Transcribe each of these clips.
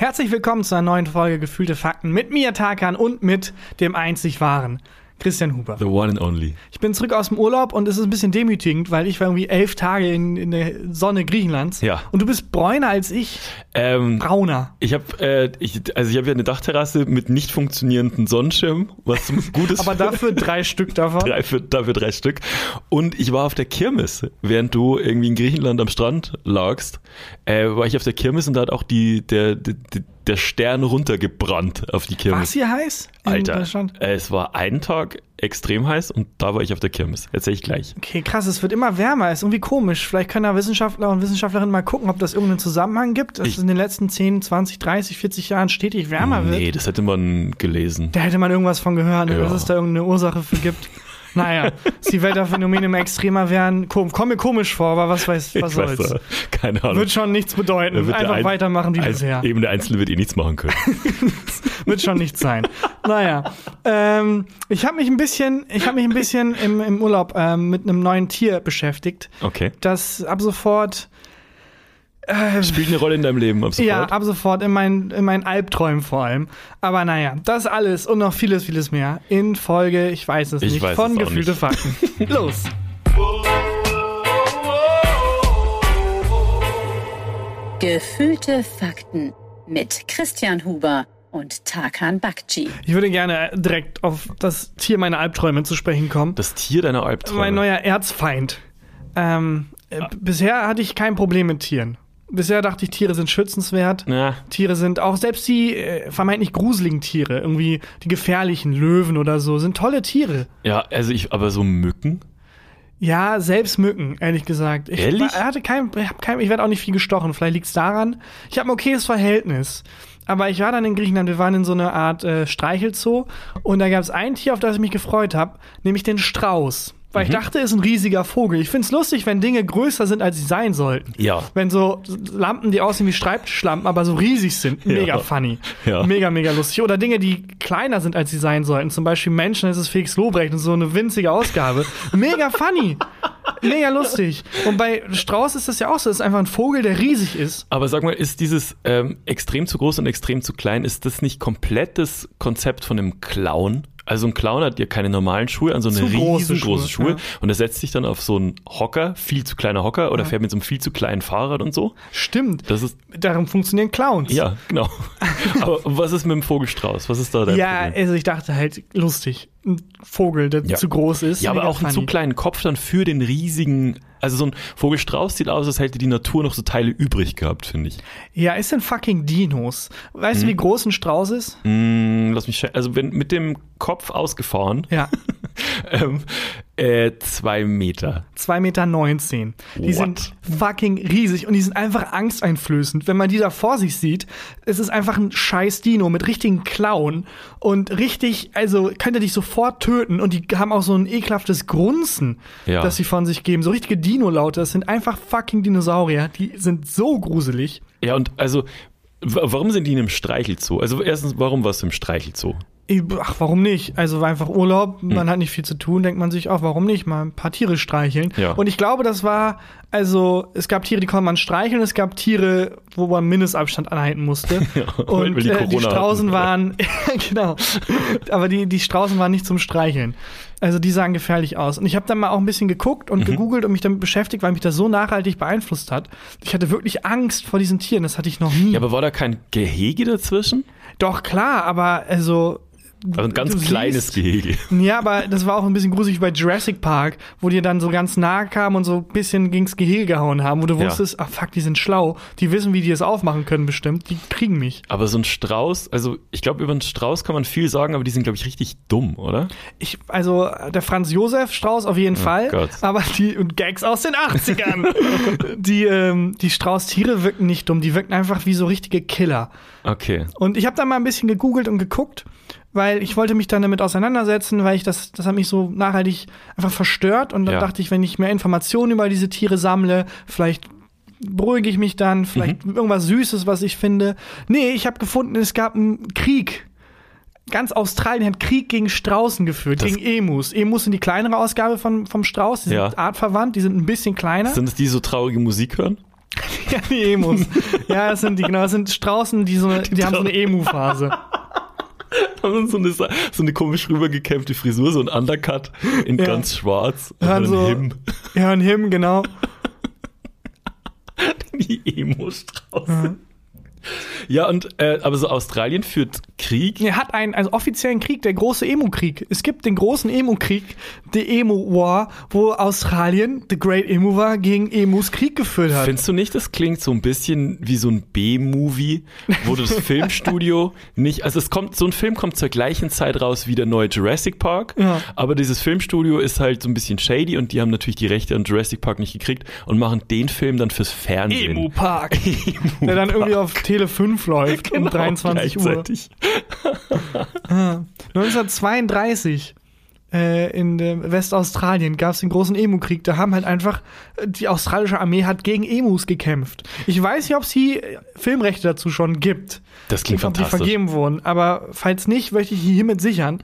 Herzlich willkommen zu einer neuen Folge Gefühlte Fakten mit mir, Tarkan, und mit dem einzig wahren Christian Huber. The one and only. Ich bin zurück aus dem Urlaub und es ist ein bisschen demütigend, weil ich war irgendwie elf Tage in, in der Sonne Griechenlands. Ja. Und du bist bräuner als ich. Ähm, Brauner. ich habe äh, ich, also ich habe ja eine Dachterrasse mit nicht funktionierenden Sonnenschirm, was zum Gutes Aber dafür drei Stück davon. drei für, dafür drei Stück. Und ich war auf der Kirmes, während du irgendwie in Griechenland am Strand lagst, äh, war ich auf der Kirmes und da hat auch die der der, der Stern runtergebrannt auf die Kirmes. Was hier heiß? Alter, es war einen Tag extrem heiß und da war ich auf der Kirmes. Erzähl ich gleich. Okay, krass, es wird immer wärmer. Ist irgendwie komisch. Vielleicht können da Wissenschaftler und Wissenschaftlerinnen mal gucken, ob das irgendeinen Zusammenhang gibt, dass Ich- es in den letzten 10, 20, 30, 40 Jahren stetig wärmer wird. Nee, das hätte man gelesen. Da hätte man irgendwas von gehört, Ja. dass es da irgendeine Ursache für gibt. Naja, dass die Wetterphänomene immer extremer werden. Kom komm mir komisch vor, aber was weiß, was Ich weiß soll's. da, keine Ahnung. Wird schon nichts bedeuten. Wird Einfach ein- weitermachen wie bisher. Eben der Einzelne wird eh nichts machen können. Wird schon nichts sein. Naja, ähm, ich habe mich ein bisschen, ich habe mich ein bisschen im, im Urlaub ähm, mit einem neuen Tier beschäftigt, Okay. das ab sofort äh, Spielt eine Rolle in deinem Leben ab sofort? Ja, ab sofort in meinen, in meinen Albträumen vor allem. Aber naja, das alles und noch vieles, vieles mehr in Folge, ich weiß es Ich nicht, weiß von Gefühlte nicht. Fakten. Los. Gefühlte Fakten mit Christian Huber und Tarkan Bakci. Ich würde gerne direkt auf das Tier meiner Albträume zu sprechen kommen. Das Tier deiner Albträume. Mein neuer Erzfeind. Ähm, äh, Bisher hatte ich kein Problem mit Tieren. Bisher dachte ich, Tiere sind schützenswert. Ja. Tiere sind auch selbst die äh, vermeintlich gruseligen Tiere, irgendwie die gefährlichen Löwen oder so, sind tolle Tiere. ja, also ich, aber so Mücken? Ja, selbst Mücken, ehrlich gesagt. Ich Ehrlich? hatte kein, ich, hab kein, ich werde auch nicht viel gestochen. Vielleicht liegt's daran. Ich habe ein okayes Verhältnis. Aber ich war dann in Griechenland, wir waren in so einer Art äh, Streichelzoo und da gab es ein Tier, auf das ich mich gefreut habe, nämlich den Strauß. Weil Mhm. ich dachte, es ist ein riesiger Vogel. Ich find's lustig, wenn Dinge größer sind, als sie sein sollten. Ja. Wenn so Lampen, die aussehen wie Schreibtischlampen, aber so riesig sind. Mega Ja. funny. Ja. Mega, mega lustig. Oder Dinge, die kleiner sind, als sie sein sollten. Zum Beispiel Menschen, das ist Felix Lobrecht und so eine winzige Ausgabe. Mega funny. Mega lustig. Und bei Strauß ist das ja auch so. Das ist einfach ein Vogel, der riesig ist. Aber sag mal, ist dieses ähm, extrem zu groß und extrem zu klein, ist das nicht komplett das Konzept von einem Clown? Also ein Clown hat ja keine normalen Schuhe, an so eine riesengroße Schuhe, Schuhe. ja. Und er setzt sich dann auf so einen Hocker, viel zu kleiner Hocker, oder fährt mit so einem viel zu kleinen Fahrrad und so. Stimmt. Das ist, Darum funktionieren Clowns. ja, genau. Aber was ist mit dem Vogelstrauß? Was ist da dein Ja, Problem? also ich dachte halt, lustig. Ein Vogel, der Ja. zu groß ist. Ja, aber auch einen funny. zu kleinen Kopf dann für den riesigen. Also so ein Vogelstrauß sieht aus, als hätte die Natur noch so Teile übrig gehabt, finde ich. Ja, es sind fucking Dinos. Weißt Mhm. du, wie groß ein Strauß ist? Mm, lass mich Also wenn mit dem Kopf ausgefahren, Ja. ähm, äh, zwei Meter. 2,19 Meter. Die What? sind fucking riesig und die sind einfach angsteinflößend. Wenn man die da vor sich sieht, es ist einfach ein scheiß Dino mit richtigen Klauen und richtig, also könnte dich sofort töten und die haben auch so ein ekelhaftes Grunzen, Ja. das sie von sich geben. So richtige Dino-Laute. Das sind einfach fucking Dinosaurier. Die sind so gruselig. Ja, und also, warum sind die in einem Streichelzoo? Also erstens, warum warst du im Streichelzoo? Ach, warum nicht? Also einfach Urlaub, Hm. man hat nicht viel zu tun, denkt man sich auch, warum nicht mal ein paar Tiere streicheln. Ja. Und ich glaube, das war, also es gab Tiere, die konnte man streicheln, es gab Tiere, wo man Mindestabstand anhalten musste. Ja, Und die äh, die Straußen hatten. waren, genau, aber die, die Straußen waren nicht zum Streicheln. Also die sahen gefährlich aus. Und ich habe dann mal auch ein bisschen geguckt Mhm. und gegoogelt und mich damit beschäftigt, weil mich das so nachhaltig beeinflusst hat. Ich hatte wirklich Angst vor diesen Tieren, das hatte ich noch nie. Ja, aber war da kein Gehege dazwischen? Doch, klar, aber also Also ein ganz kleines siehst- Gehege. Ja, aber das war auch ein bisschen gruselig bei Jurassic Park, wo die dann so ganz nah kamen und so ein bisschen gegens Gehege gehauen haben, wo du Ja. wusstest, ach fuck, die sind schlau, die wissen, wie die es aufmachen können bestimmt, die kriegen mich. Aber so ein Strauß, also ich glaube, über einen Strauß kann man viel sagen, aber die sind, glaube ich, richtig dumm, oder? Ich, also der Franz Josef Strauß auf jeden Fall, Oh Gott. aber die und Gags aus den 80ern. die ähm, die Strauß-Tiere wirken nicht dumm, die wirken einfach wie so richtige Killer. Okay. Und ich habe da mal ein bisschen gegoogelt und geguckt, weil ich wollte mich dann damit auseinandersetzen, weil ich das, das hat mich so nachhaltig einfach verstört. Und dann Ja. dachte ich, wenn ich mehr Informationen über diese Tiere sammle, vielleicht beruhige ich mich dann, vielleicht irgendwas Süßes, was ich finde. Nee, ich habe gefunden, es gab einen Krieg. Ganz Australien hat Krieg gegen Straußen geführt, Das- gegen Emus. Emus sind die kleinere Ausgabe von, vom Strauß, die sind Ja. artverwandt, die sind ein bisschen kleiner. Sind es die, die so traurige Musik hören? ja, die Emos. Ja, das sind die, genau, das sind Straußen, die so eine, die haben so eine Emu-Phase. haben so eine, so eine komisch rübergekämpfte Frisur, so ein Undercut in Ja. ganz schwarz. und Hören dann so, Him. hören Him, genau. Die Emo-Strauße. Ja, und äh, aber so Australien führt Krieg. Er hat einen also offiziellen Krieg, der große Emu-Krieg. Es gibt den großen Emu-Krieg, the Emu War, wo Australien, the Great Emu War, gegen Emus Krieg geführt hat. Findest du nicht, das klingt so ein bisschen wie so ein B-Movie, wo das Filmstudio nicht, also es kommt, so ein Film kommt zur gleichen Zeit raus wie der neue Jurassic Park, Ja. aber dieses Filmstudio ist halt so ein bisschen shady und die haben natürlich die Rechte an Jurassic Park nicht gekriegt und machen den Film dann fürs Fernsehen. Emu Park. der dann irgendwie auf Tele 5 läuft um Genau, 23 Uhr. gleichzeitig. 1932 äh, in Westaustralien gab es den großen Emu-Krieg. Da haben halt einfach, äh, die australische Armee hat gegen Emus gekämpft. Ich weiß nicht, ob es hier äh, Filmrechte dazu schon gibt. Das klingt ob die fantastisch. vergeben wurden. Aber falls nicht, möchte ich hiermit sichern.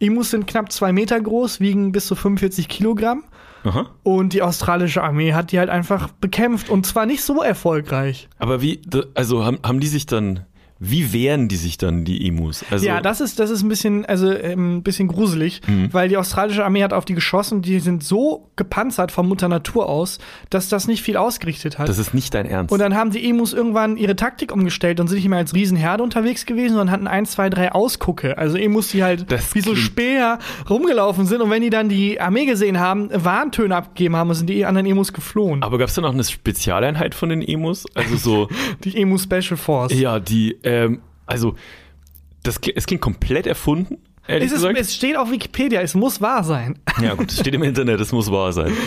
Emus sind knapp zwei Meter groß, wiegen bis zu 45 Kilogramm. Aha. Und die australische Armee hat die halt einfach bekämpft. Und zwar nicht so erfolgreich. Aber wie, also haben, haben die sich dann, wie wehren die sich dann, die Emus? Also, ja, das ist, das ist ein bisschen, also ähm, ein bisschen gruselig, Mhm. weil die australische Armee hat auf die geschossen, die sind so gepanzert von Mutter Natur aus, dass das nicht viel ausgerichtet hat. das ist nicht dein Ernst. und dann haben die Emus irgendwann ihre Taktik umgestellt und sind nicht mehr als Riesenherde unterwegs gewesen, sondern hatten ein, zwei, drei Ausgucke. Also Emus, die halt Das wie so Speer rumgelaufen sind und wenn die dann die Armee gesehen haben, Warntöne abgegeben haben, sind die anderen Emus geflohen. aber gab es da noch eine Spezialeinheit von den Emus? Also so, die Emu Special Force. ja, die, ähm, also, das, es klingt komplett erfunden, Es, ist, es steht auf Wikipedia, es muss wahr sein. Ja gut, es steht im Internet, es muss wahr sein.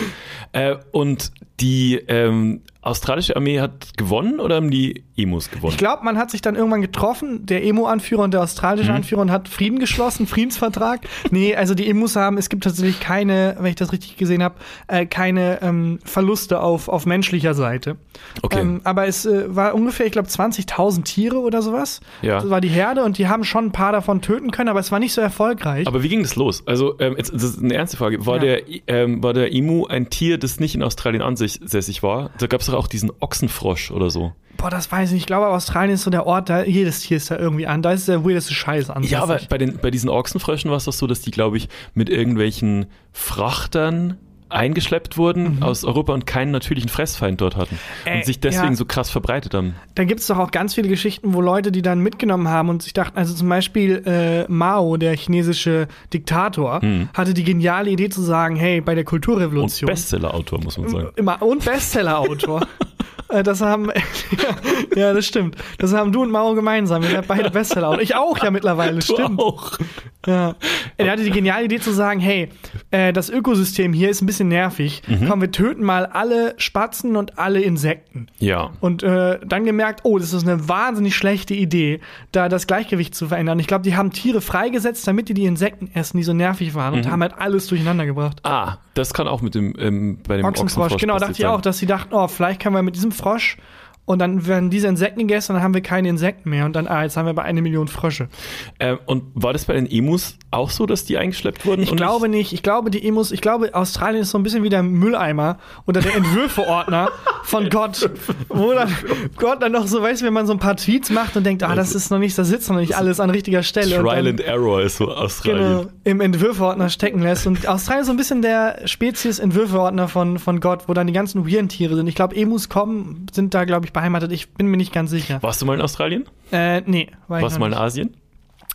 Äh, und die ähm, australische Armee hat gewonnen oder haben die Emus gewonnen? Ich glaube, man hat sich dann irgendwann getroffen, der Emo-Anführer und der australische Mhm. Anführer, und hat Frieden geschlossen, Friedensvertrag. Nee, also die Emus haben, es gibt tatsächlich keine, wenn ich das richtig gesehen habe, äh, keine ähm, Verluste auf, auf menschlicher Seite. Okay. Ähm, aber es äh, war ungefähr, ich glaube, 20.000 Tiere oder sowas. Ja. Das war die Herde und die haben schon ein paar davon töten können, aber es war nicht so erfolgreich. Aber wie ging das los? Also, ähm, jetzt, das ist eine ernste Frage. War, Ja. der, ähm, war der Emu ein Tier, das nicht in Australien ansässig war? Da gab es doch auch diesen Ochsenfrosch oder so. Boah, das weiß ich nicht. Ich glaube, Australien ist so der Ort, da jedes Tier ist da irgendwie an. Da ist der weirdeste Scheiß an. Ja, aber bei, den, bei diesen Ochsenfröschen war es doch so, dass die, glaube ich, mit irgendwelchen Frachtern eingeschleppt wurden aus Europa und keinen natürlichen Fressfeind dort hatten. Äh, und sich deswegen ja. so krass verbreitet haben. Da gibt's doch auch ganz viele Geschichten, wo Leute die dann mitgenommen haben und sich dachten, also zum Beispiel äh, Mao, der chinesische Diktator, hatte die geniale Idee zu sagen, hey, bei der Und Kulturrevolution Bestseller-Autor, muss man sagen. immer und Bestseller-Autor. Äh, Das haben, ja, das stimmt. Das haben du und Mao gemeinsam. Wir sind beide Bestseller-Autor. Ich auch ja mittlerweile, stimmt. auch. Ja. Er hatte die geniale Idee zu sagen, hey, äh, das Ökosystem hier ist ein bisschen nervig. Mhm. Komm, wir töten mal alle Spatzen und alle Insekten. Ja. Und äh, dann gemerkt, oh, das ist eine wahnsinnig schlechte Idee, da das Gleichgewicht zu verändern. Ich glaube, die haben Tiere freigesetzt, damit die die Insekten essen, die so nervig waren Mhm. und haben halt alles durcheinander gebracht. Ah, das kann auch mit dem ähm, bei dem Ochsenfrosch, Ochsenfrosch genau, dachte ich auch, dass sie dachten, oh, vielleicht können wir mit diesem Frosch und dann werden diese Insekten gegessen und dann haben wir keine Insekten mehr und dann, ah, jetzt haben wir aber eine Million Frösche. Ähm, und war das bei den Emus auch so, dass die eingeschleppt wurden? Ich glaube nicht. Ich glaube, die Emus, ich glaube, Australien ist so ein bisschen wie der Mülleimer oder der Entwürfeordner von Gott. Wo dann Gott dann noch so, weißt du, wenn man so ein paar Tweets macht und denkt, ah, das ist noch nicht, da sitzt noch nicht alles an richtiger Stelle. Trial and Error ist so Australien. Genau, im Entwürfeordner stecken lässt. Und Australien ist so ein bisschen der Spezies-Entwürfeordner von, von Gott, wo dann die ganzen weirden Tiere sind. Ich glaube, Emus kommen, sind da, glaube ich, beheimatet. Ich bin mir nicht ganz sicher. Warst du mal in Australien? Äh, nee, war ich Warst du mal in. Asien?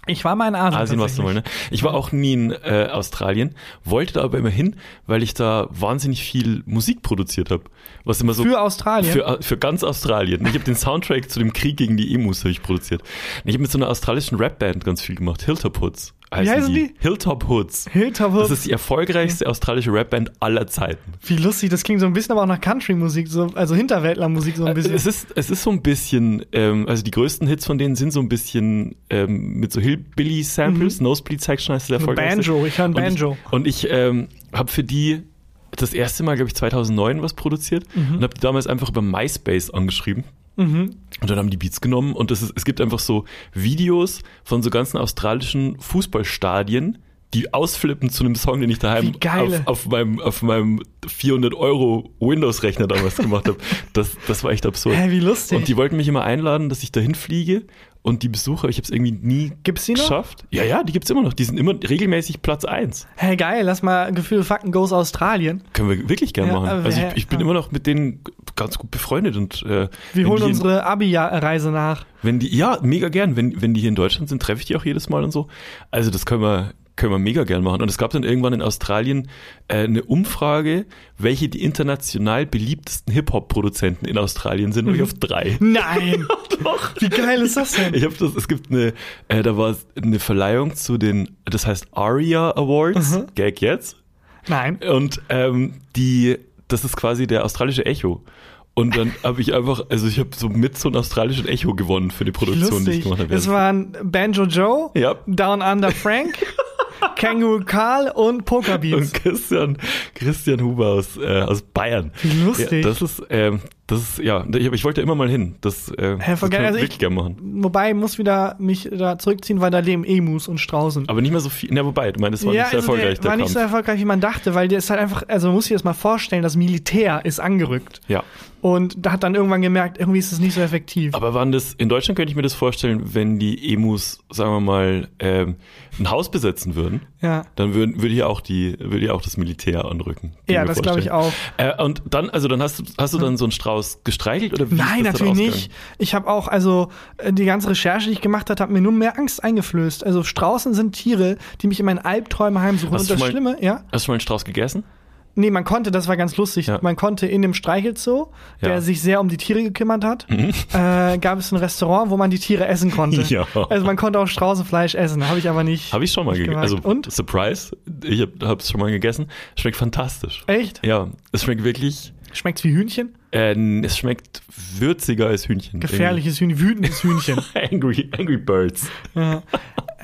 Ich war mal in Asien. Asien warst du mal, ne? Ich war auch nie in äh, Australien, wollte da aber immer hin, weil ich da wahnsinnig viel Musik produziert habe. Was immer so Für Australien? Für, für ganz Australien. Ich habe den Soundtrack zu dem Krieg gegen die Emus ich produziert. Und ich habe mit so einer australischen Rapband ganz viel gemacht. Hilltop Hoods. heißen die? Hilltop Hoods. Hilltop Das Hoods. ist die erfolgreichste australische Rapband aller Zeiten. Wie lustig, das klingt so ein bisschen aber auch nach Country-Musik, so, also Hinterwäldler-Musik so ein bisschen. Es ist, es ist so ein bisschen, ähm, also die größten Hits von denen sind so ein bisschen ähm, mit so Hillbilly-Samples. Nosebleed Section heißt der Mhm. Erfolgreichste. Banjo, ich höre ein Und Banjo. Ich, und ich ähm, habe für die das erste Mal, glaube ich, 2009 was produziert Mhm. und habe die damals einfach über MySpace angeschrieben. Und dann haben die Beats genommen und ist, es gibt einfach so Videos von so ganzen australischen Fußballstadien, die ausflippen zu einem Song, den ich daheim auf, auf meinem, auf meinem 400 Euro Windows-Rechner damals gemacht habe. Das, das war echt absurd. Hä, wie lustig. Und die wollten mich immer einladen, dass ich dahin fliege und die besuche, ich habe es irgendwie nie Gibt's die noch? geschafft. Ja, ja, die gibt's immer noch. Die sind immer regelmäßig Platz eins. Hey, geil, lass mal Gefühle Fakten Goes Australien. Können wir wirklich gerne Ja, machen. Also hä, ich, ich bin ja. immer noch mit denen ganz gut befreundet und äh, Wir holen unsere Abi-Reise nach. wenn die, ja, mega gern. Wenn, wenn die hier in Deutschland sind, treffe ich die auch jedes Mal und so. Also das können wir, können wir mega gern machen. Und es gab dann irgendwann in Australien äh, eine Umfrage, welche die international beliebtesten Hip-Hop-Produzenten in Australien sind. Und ich auf drei. Nein! Doch. Wie geil ist das denn? Ich habe das, es gibt eine, äh, da war eine Verleihung zu den, das heißt ARIA Awards, Gag jetzt. Nein. Und ähm, die, das ist quasi der australische Echo. Und dann habe ich einfach, also ich habe so mit so ein australischen Echo gewonnen für die Produktion, die ich Lustig. gemacht habe. Es waren Banjo Joe, Ja. Down Under Frank, Kangaroo Karl und Poker Beats. Und Christian, Christian Huber aus, äh, aus Bayern. Wie lustig. Ja, das ist, ähm, das ist, ja, ich, ich wollte immer mal hin. Das, äh, Hä, das kann ich Also wirklich ich- gerne machen. Wobei, ich muss wieder mich da zurückziehen, weil da leben Emus und Straußen. Aber nicht mehr so viel. Na, wobei, du meinst, es war nicht so also erfolgreich, der war nicht so erfolgreich, wie man dachte, weil der ist halt einfach, also man muss sich das mal vorstellen, das Militär ist angerückt. ja. Und da hat dann irgendwann gemerkt, irgendwie ist es nicht so effektiv. Aber waren das, in Deutschland könnte ich mir das vorstellen, wenn die Emus, sagen wir mal, ähm, ein Haus besetzen würden, ja. dann würden, würde hier auch die, würde hier auch das Militär anrücken. Ja, das glaube ich auch. Äh, und dann, also dann hast du, hast du dann so einen Strauß gestreichelt oder wie Nein, natürlich nicht. Ich habe auch, also äh, die ganze Recherche, die ich gemacht habe, hat mir nur mehr Angst eingeflößt. Also Straußen sind Tiere, die mich in meinen Albträumen heimsuchen. Hast Und das mal- Schlimme, ja? Hast du mal einen Strauß gegessen? Nee, man konnte, das war ganz lustig, Ja. man konnte in dem Streichelzoo, der Ja. Mhm. sich sehr um die Tiere gekümmert hat, äh, gab es ein Restaurant, wo man die Tiere essen konnte. Ja. Also man konnte auch Straußenfleisch essen, habe ich aber nicht. Habe ich schon mal gegessen. Also, Und? Surprise, ich habe es schon mal gegessen. Schmeckt fantastisch. Echt? Ja, es schmeckt wirklich, Schmeckt's wie Hühnchen? äh, es schmeckt würziger als Hühnchen. Gefährliches Hühnchen, wütendes Hühnchen. Angry, Angry Birds. ja.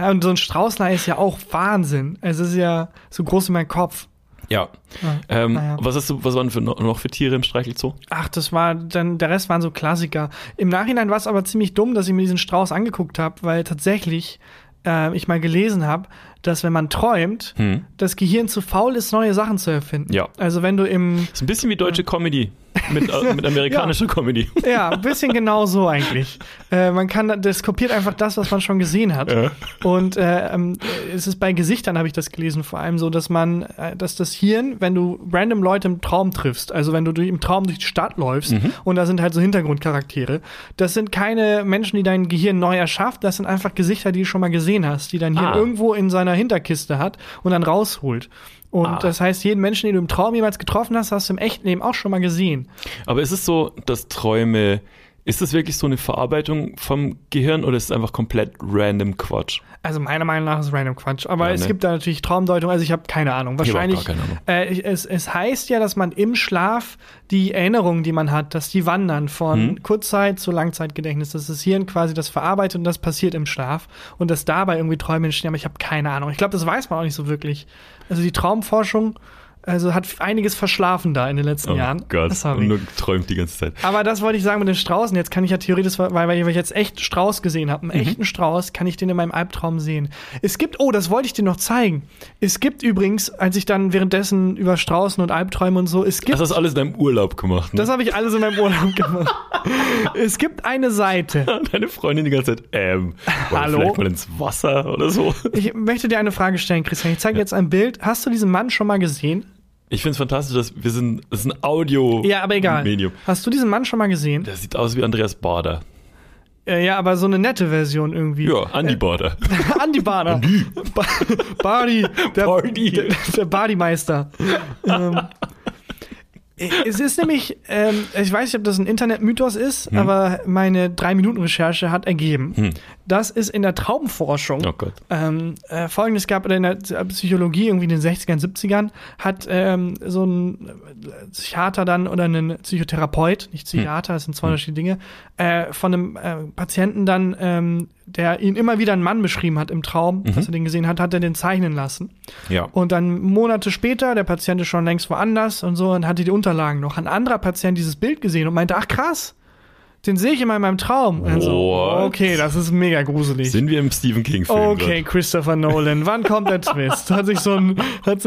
und so ein Straußlei ist ja auch Wahnsinn. Es ist ja so groß wie mein Kopf. Ja. Ja. Ähm, Naja. Was hast du, was waren für, noch für Tiere im Streichelzoo? Ach, das war dann, der Rest waren so Klassiker. Im Nachhinein war es aber ziemlich dumm, dass ich mir diesen Strauß angeguckt habe, weil tatsächlich äh, ich mal gelesen habe, dass wenn man träumt, Hm. das Gehirn zu faul ist, neue Sachen zu erfinden. Ja. Also wenn du im, Ist ein bisschen wie deutsche Comedy. Mit, äh, mit amerikanischer Comedy. ja, ein bisschen genau so eigentlich. Äh, man kann, das kopiert einfach das, was man schon gesehen hat. Ja. Und äh, ähm, es ist bei Gesichtern, habe ich das gelesen, vor allem so, dass man, äh, dass das Hirn, wenn du random Leute im Traum triffst, also wenn du durch, im Traum durch die Stadt läufst Mhm. und da sind halt so Hintergrundcharaktere, das sind keine Menschen, die dein Gehirn neu erschafft, das sind einfach Gesichter, die du schon mal gesehen hast, die dein Hirn Ah. irgendwo in seiner Hinterkiste hat und dann rausholt. Und Ah. das heißt, jeden Menschen, den du im Traum jemals getroffen hast, hast du im echten Leben auch schon mal gesehen. Aber ist es so, dass Träume, ist das wirklich so eine Verarbeitung vom Gehirn oder ist es einfach komplett random Quatsch? Also meiner Meinung nach ist random Quatsch. Aber Ja, es ne? gibt da natürlich Traumdeutung. Also ich habe keine Ahnung. Ich hab auch Wahrscheinlich. keine Ahnung. Äh, es, es heißt ja, dass man im Schlaf die Erinnerungen, die man hat, dass die wandern von Hm. Kurzzeit zu Langzeitgedächtnis. Dass das Hirn quasi das verarbeitet und das passiert im Schlaf. Und dass dabei irgendwie Träume entstehen. Aber ich habe keine Ahnung. Ich glaube, das weiß man auch nicht so wirklich. Also die Traumforschung also hat einiges verschlafen da in den letzten Oh Jahren. Gott, Sorry. und nur träumt die ganze Zeit. Aber das wollte ich sagen mit den Straußen. Jetzt kann ich ja theoretisch, weil, weil ich jetzt echt Strauß gesehen habe, einen Mhm. echten Strauß, kann ich den in meinem Albtraum sehen. Es gibt, oh, das wollte ich dir noch zeigen. Es gibt übrigens, als ich dann währenddessen über Straußen und Albträume und so, es gibt, Das hast du alles in deinem Urlaub gemacht. Ne? das habe ich alles in meinem Urlaub gemacht. es gibt eine Seite. Deine Freundin die ganze Zeit, ähm, Hallo? vielleicht mal ins Wasser oder so? Ich möchte dir eine Frage stellen, Christian. Ich zeige jetzt ein Bild. Hast du diesen Mann schon mal gesehen? Ich finde es fantastisch, dass wir sind, das ist ein Audio Ja, aber egal. Medium. Hast du diesen Mann schon mal gesehen? Der sieht aus wie Andreas Bader. Äh, ja, aber so eine nette Version irgendwie. Ja, Andi Bader. Andi Bader. Ba Bardi. Der, Bardi. Der, der Bardimeister. ähm, es ist nämlich, ähm, ich weiß nicht, ob das ein Internetmythos ist, Hm. aber meine Drei-Minuten-Recherche hat ergeben, dass es in der Traumforschung Oh Gott. ähm, äh, folgendes gab in der Psychologie irgendwie in den 60ern, 70ern, hat ähm, so ein Psychiater dann oder ein Psychotherapeut, nicht Psychiater, das sind zwei unterschiedliche Dinge, äh, von einem äh, Patienten dann, ähm, der ihn immer wieder einen Mann beschrieben hat im Traum, dass er den gesehen hat, hat er den zeichnen lassen. Ja. Und dann Monate später, der Patient ist schon längst woanders und so, und hatte die Unterlagen noch. Ein anderer Patient dieses Bild gesehen und meinte, ach krass, den sehe ich immer in meinem Traum. Und so, okay, das ist mega gruselig. Sind wir im Stephen King-Film? Okay, Christopher Nolan, wann kommt der Twist? Hat sich so ein, hat,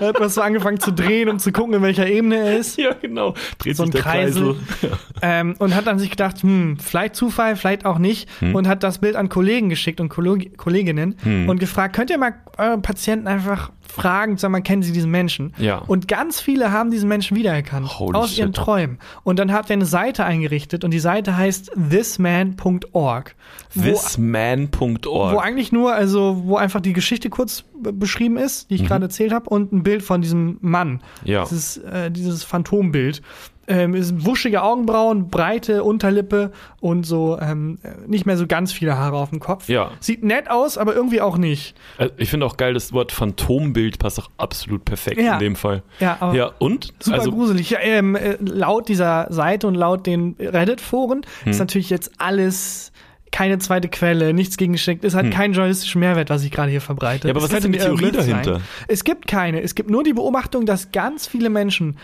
hat was so angefangen zu drehen, um zu gucken, in welcher Ebene er ist. Ja, genau. Dreht So ein Kreisel. Kreisel. Ähm, und hat dann sich gedacht, hm, vielleicht Zufall, vielleicht auch nicht. Hm. Und hat das Bild an Kollegen geschickt und Kolleg Kolleginnen Hm. und gefragt, könnt ihr mal eure Patienten einfach fragen, sag mal, kennen sie diesen Menschen? Ja. Und ganz viele haben diesen Menschen wiedererkannt. Holy aus shit. ihren Träumen. Und dann hat er eine Seite eingerichtet und die Seite heißt thisman.org. Thisman.org. wo eigentlich nur, also wo einfach die Geschichte kurz beschrieben ist, die ich gerade erzählt habe, und ein Bild von diesem Mann. Mhm. Ja. Dieses, äh, dieses Phantombild. Ähm, ist wuschige Augenbrauen, breite Unterlippe und so ähm, äh, nicht mehr so ganz viele Haare auf dem Kopf. Ja. Sieht nett aus, aber irgendwie auch nicht. Also ich finde auch geil, das Wort Phantombild passt auch absolut perfekt Ja. in dem Fall. Ja, aber Ja, und? Super also, gruselig. Ja, ähm, äh, laut dieser Seite und laut den Reddit-Foren Hm. ist natürlich jetzt alles keine zweite Quelle, nichts gegengeschickt. Es hat keinen journalistischen Mehrwert, was ich gerade hier verbreite. Hm. Ja, aber was ist denn die Theorie dahinter? Sein. Es gibt keine. Es gibt nur die Beobachtung, dass ganz viele Menschen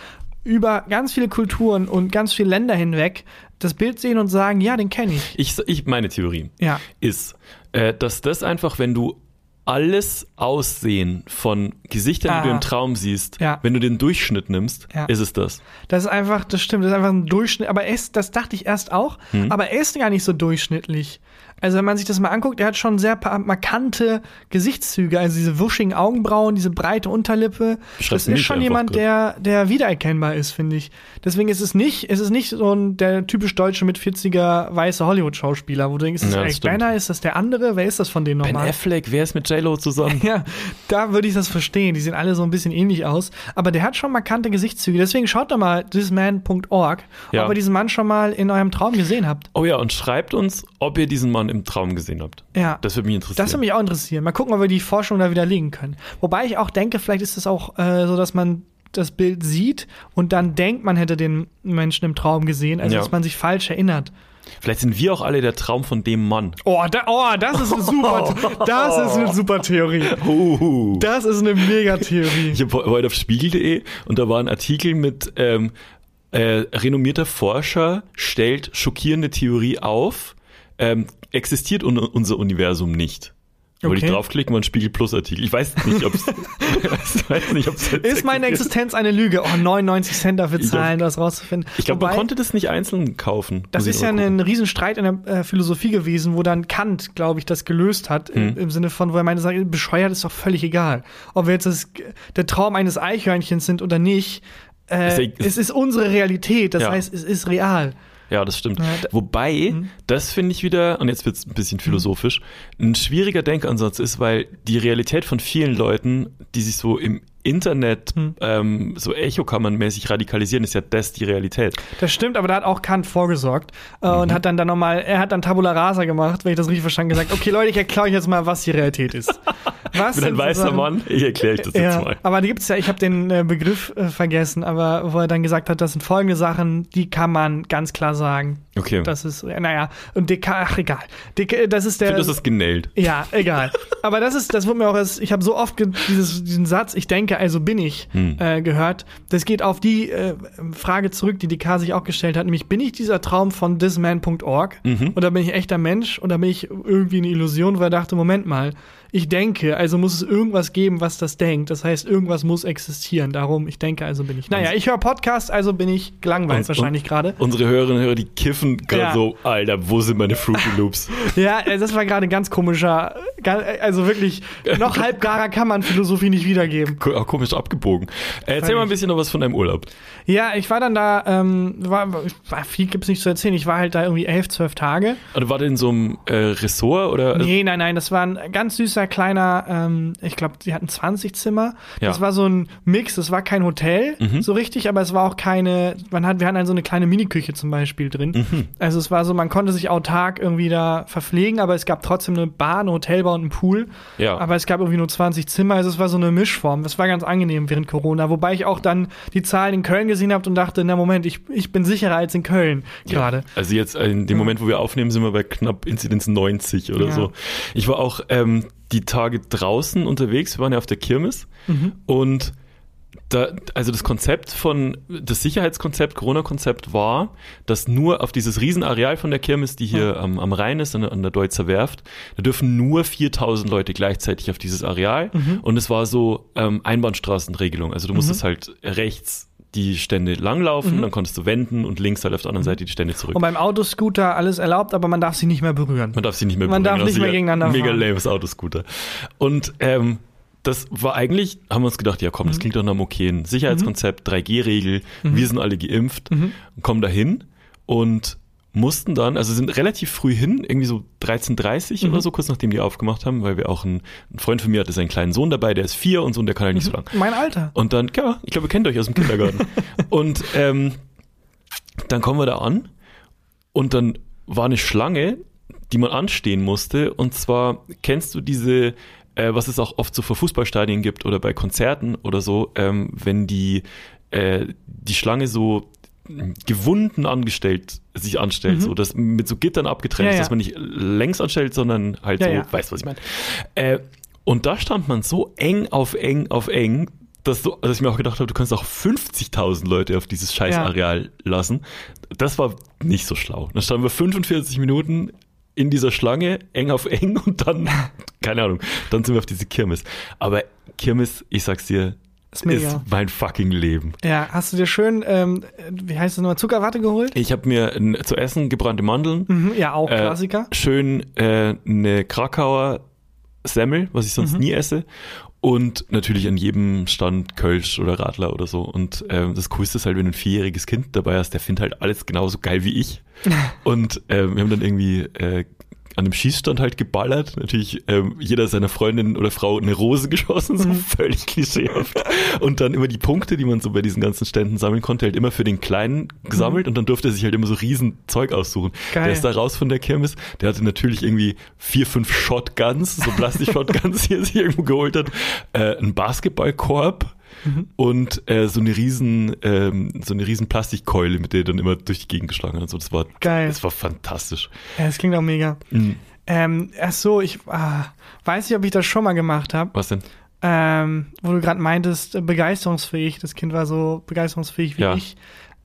über ganz viele Kulturen und ganz viele Länder hinweg das Bild sehen und sagen, ja, den kenne ich. ich, ich, meine Theorie Ja. ist, äh, dass das einfach, wenn du alles Aussehen von Gesichtern, die du Ah. im Traum siehst, Ja. wenn du den Durchschnitt nimmst, Ja. ist es das. Das ist einfach, das stimmt, das ist einfach ein Durchschnitt. Aber er ist, das dachte ich erst auch, Hm. aber er ist gar nicht so durchschnittlich. Also wenn man sich das mal anguckt, er hat schon sehr markante Gesichtszüge, also diese wuschigen Augenbrauen, diese breite Unterlippe. Das ist schon jemand, der, der wiedererkennbar ist, finde ich. Deswegen ist es nicht, es ist nicht so ein, der typisch deutsche mit 40er weiße Hollywood-Schauspieler, wo du denkst, ist das Ja, das. Banner, ist das der andere? Wer ist das von denen Ben nochmal? Affleck, wer ist mit J-Lo zusammen? Ja, da würde ich das verstehen. Die sehen alle so ein bisschen ähnlich aus. Aber der hat schon markante Gesichtszüge. Deswegen schaut doch mal thisman.org, Ja. ob ihr diesen Mann schon mal in eurem Traum gesehen habt. Oh ja, und schreibt uns, ob ihr diesen Mann im Traum gesehen habt. Ja. Das würde mich interessieren. Das würde mich auch interessieren. Mal gucken, ob wir die Forschung da widerlegen können. Wobei ich auch denke, vielleicht ist es auch äh, so, dass man das Bild sieht und dann denkt, man hätte den Menschen im Traum gesehen, also Ja. dass man sich falsch erinnert. Vielleicht sind wir auch alle der Traum von dem Mann. Oh, da, oh das ist eine super, das ist eine super Theorie. Uh. Das ist eine mega Theorie. Ich war heute auf spiegel.de und da war ein Artikel mit ähm, äh, renommierter Forscher stellt schockierende Theorie auf, ähm, existiert un unser Universum nicht. Okay. ich draufklicken, ein Spiegel Plus Artikel. Ich weiß nicht, ob es Ist meine Existenz eine Lüge? Oh, 99 Cent dafür zahlen, das rauszufinden. Ich glaube, man konnte das nicht einzeln kaufen. Das ist ja gucken. ein Riesenstreit in der äh, Philosophie gewesen, wo dann Kant, glaube ich, das gelöst hat, Hm. im, im Sinne von, wo er meinte, sagt, bescheuert ist doch völlig egal. Ob wir jetzt das, der Traum eines Eichhörnchens sind oder nicht, äh, Ist es ist unsere Realität, das Ja. heißt, es ist real. Ja, das stimmt. Ja, da- Wobei, Mhm. das finde ich wieder, und jetzt wird es ein bisschen philosophisch, ein schwieriger Denkansatz ist, weil die Realität von vielen Leuten, die sich so im Internet Mhm. ähm, so Echokammernmäßig radikalisieren, ist ja das die Realität. Das stimmt, aber da hat auch Kant vorgesorgt äh, und Mhm. hat dann dann nochmal, er hat dann Tabula Rasa gemacht, wenn ich das richtig verstanden gesagt, okay Leute, ich erkläre euch jetzt mal, was die Realität ist. Was Ich bin ein weißer sozusagen- Mann, ich erkläre euch das jetzt Ja, mal. aber die gibt's ja, ich habe den äh, Begriff äh, vergessen, aber wo er dann gesagt hat, das sind folgende Sachen, die kann man ganz klar sagen. Okay. Das ist, äh, naja, und Descartes, ach egal. Descartes, das ist ich der. finde, das ist genäht. ja, egal. Aber das ist, das wurde mir auch, erst- ich habe so oft dieses, diesen Satz, ich denke, also bin ich, Hm. äh, gehört. Das geht auf die äh, Frage zurück, die die K sich auch gestellt hat, nämlich bin ich dieser Traum von thisman.org Mhm. oder bin ich echter Mensch oder bin ich irgendwie eine Illusion, wo er dachte, Moment mal, ich denke, also muss es irgendwas geben, was das denkt. Das heißt, irgendwas muss existieren. Darum, ich denke, also bin ich. Naja, ich höre Podcast, also bin ich gelangweilt Und- wahrscheinlich und gerade. Unsere Hörerinnen und Hörer, die kiffen gerade Ja. so, Alter, wo sind meine Fruity Loops? Ja, äh, das war gerade ganz komischer, ga- also wirklich, noch halbgarer kann man Philosophie nicht wiedergeben. Auch komisch abgebogen. Äh, erzähl mal ein bisschen noch was von deinem Urlaub. Ja, ich war dann da, ähm, war, war viel gibt's nicht zu erzählen. Ich war halt da irgendwie elf, zwölf Tage. Also war der in so einem äh, Ressort oder? Nee, nein, nein, das war ein ganz süßer kleiner, ähm, ich glaube, die hatten 20 Zimmer. Ja. Das war so ein Mix, das war kein Hotel, Mhm. so richtig, aber es war auch keine, man hat, wir hatten halt so eine kleine Miniküche zum Beispiel drin. Mhm. Also es war so, man konnte sich autark irgendwie da verpflegen, aber es gab trotzdem eine Bar, eine Hotelbar und einen Pool. Ja. Aber es gab irgendwie nur 20 Zimmer, also es war so eine Mischform. Das war ganz angenehm während Corona, wobei ich auch dann die Zahlen in Köln gesehen habe und dachte, na Moment, ich, ich bin sicherer als in Köln gerade. Also jetzt in dem Moment, wo wir aufnehmen, sind wir bei knapp Inzidenz 90 oder Ja. so. Ich war auch ähm, die Tage draußen unterwegs, wir waren ja auf der Kirmes Mhm. und da, also das Konzept von, das Sicherheitskonzept, Corona-Konzept war, dass nur auf dieses Riesenareal von der Kirmes, die hier am, am Rhein ist, an, an der Deutzer Werft, da dürfen nur 4000 Leute gleichzeitig auf dieses Areal. Und es war so ähm, Einbahnstraßenregelung. Also du musstest halt rechts die Stände langlaufen, dann konntest du wenden und links halt auf der anderen Seite die Stände zurück. Und beim Autoscooter alles erlaubt, aber man darf sie nicht mehr berühren. Man darf sie nicht mehr Man darf berühren. nicht Das mehr ist ja gegeneinander Mega fahren. lames Autoscooter. Und ähm, das war eigentlich, haben wir uns gedacht, ja komm, das klingt doch nach einem okayen Sicherheitskonzept, 3G-Regel, wir sind alle geimpft, kommen da hin und mussten dann, also sind relativ früh hin, irgendwie so 13.30 oder so, kurz nachdem die aufgemacht haben, weil wir auch ein, ein Freund von mir hatte seinen kleinen Sohn dabei, der ist vier und so und der kann halt nicht so lang. Mein Alter. Und dann, ja, ich glaube, ihr kennt euch aus dem Kindergarten. und ähm, dann kommen wir da an und dann war eine Schlange, die man anstehen musste. Und zwar kennst du diese, äh, was es auch oft so für Fußballstadien gibt oder bei Konzerten oder so, ähm, wenn die, äh, die Schlange so gewunden angestellt sich anstellt, so dass mit so Gittern abgetrennt Mhm. Ja, ist, dass man nicht längs anstellt, sondern halt so, ja. weißt was ich meine. Äh, und da stand man so eng auf eng auf eng, dass, du, dass ich mir auch gedacht habe, du kannst auch 50.000 Leute auf dieses scheiß Ja. Areal lassen. Das war nicht so schlau. Dann standen wir 45 Minuten in dieser Schlange, eng auf eng und dann, keine Ahnung, dann sind wir auf diese Kirmes. Aber Kirmes, ich sag's dir, Ist ist mein fucking Leben. Ja, hast du dir schön, ähm, wie heißt das nochmal, Zuckerwatte geholt? Ich habe mir n- zu essen gebrannte Mandeln, Mhm, ja, auch Äh, Klassiker. schön äh, eine Krakauer Semmel, was ich Mhm. sonst nie esse. Und natürlich an jedem Stand Kölsch oder Radler oder so. Und ähm, das Coolste ist halt, wenn du ein vierjähriges Kind dabei hast, der findet halt alles genauso geil wie ich. Und ähm, wir haben dann irgendwie äh, an dem Schießstand halt geballert. Natürlich ähm, jeder seiner Freundin oder Frau eine Rose geschossen, Mhm. so völlig klischeehaft. Und dann immer die Punkte, die man so bei diesen ganzen Ständen sammeln konnte, halt immer für den Kleinen gesammelt und dann durfte er sich halt immer so riesen Zeug aussuchen. Mhm. Geil. Der ist da raus von der Kirmes, der hatte natürlich irgendwie vier, fünf Shotguns, so Plastik-Shotguns, die er sich irgendwo geholt hat, äh, ein Basketballkorb Mhm. und äh, so eine riesen, ähm, so eine riesen Plastikkeule, mit der er dann immer durch die Gegend geschlagen hat. So, das war, Geil. das war fantastisch. Ja, das klingt auch mega. Mhm. Ähm, ach so, ich ah, weiß nicht, ob ich das schon mal gemacht habe. Was denn? Ähm, wo du gerade meintest, äh, begeisterungsfähig. Das Kind war so begeisterungsfähig wie Ja. ich.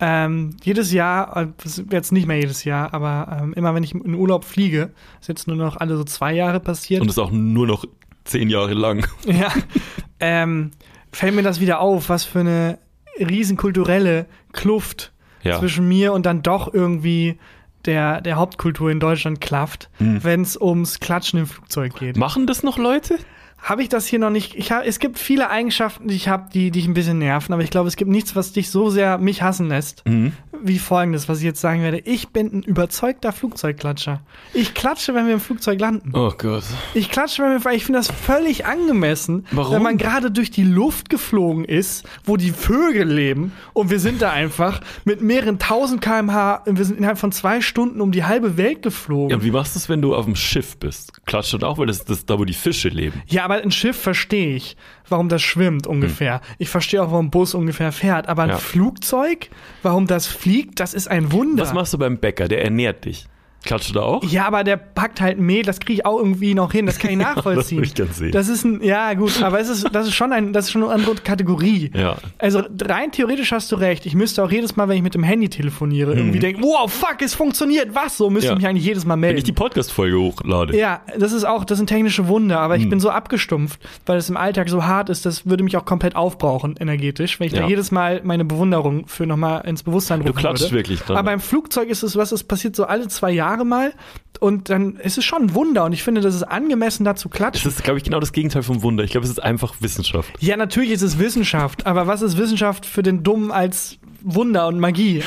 Ähm, jedes Jahr, äh, jetzt nicht mehr jedes Jahr, aber ähm, immer wenn ich in Urlaub fliege, ist jetzt nur noch alle so zwei Jahre passiert. Und das ist auch nur noch zehn Jahre lang. Ja. ähm, fällt mir das wieder auf, was für eine riesen kulturelle Kluft Ja. zwischen mir und dann doch irgendwie der, der Hauptkultur in Deutschland klafft, Hm. wenn es ums Klatschen im Flugzeug geht. Machen das noch Leute? Habe ich das hier noch nicht? Ich hab, es gibt viele Eigenschaften, die ich habe, die dich ein bisschen nerven, aber ich glaube, es gibt nichts, was dich so sehr mich hassen lässt, Mhm. wie folgendes, was ich jetzt sagen werde. Ich bin ein überzeugter Flugzeugklatscher. Ich klatsche, wenn wir im Flugzeug landen. Oh Gott. Ich klatsche, wenn wir, weil ich finde das völlig angemessen, Warum? wenn man gerade durch die Luft geflogen ist, wo die Vögel leben und wir sind da einfach mit mehreren tausend kmh, und wir sind innerhalb von zwei Stunden um die halbe Welt geflogen. Ja, und wie machst du es, wenn du auf dem Schiff bist? Klatscht auch, weil das das ist da, wo die Fische leben. Ja, aber ein Schiff verstehe ich, warum das schwimmt ungefähr. Ich verstehe auch, warum ein Bus ungefähr fährt. Aber ein Hm. Ja. Flugzeug, warum das fliegt, das ist ein Wunder. Was machst du beim Bäcker? Der ernährt dich. Klatscht du da auch? ja, aber der packt halt Mehl, das kriege ich auch irgendwie noch hin, das kann ich nachvollziehen. das ich gern sehen. Das ist ein, ja gut, aber es ist, das ist schon ein, das ist schon eine andere Kategorie. Ja. Also rein theoretisch hast du recht. Ich müsste auch jedes Mal, wenn ich mit dem Handy telefoniere, irgendwie denken, wow, fuck, es funktioniert, was? So müsste Mhm. Ja. ich mich eigentlich jedes Mal melden. Wenn ich die Podcast-Folge hochlade. Ja, das ist auch, das sind technische Wunder, aber ich Hm. bin so abgestumpft, weil es im Alltag so hart ist, das würde mich auch komplett aufbrauchen, energetisch, wenn ich Ja. da jedes Mal meine Bewunderung für nochmal ins Bewusstsein rufen Du klatschst würde. wirklich dann. Aber beim Flugzeug ist es was, es passiert so alle zwei Jahre mal und dann ist es schon ein Wunder und ich finde, das ist angemessen dazu klatschen. ist, glaube ich, genau das Gegenteil vom Wunder. Ich glaube, es ist einfach Wissenschaft. Ja, natürlich ist es Wissenschaft, aber was ist Wissenschaft für den Dummen als Wunder und Magie?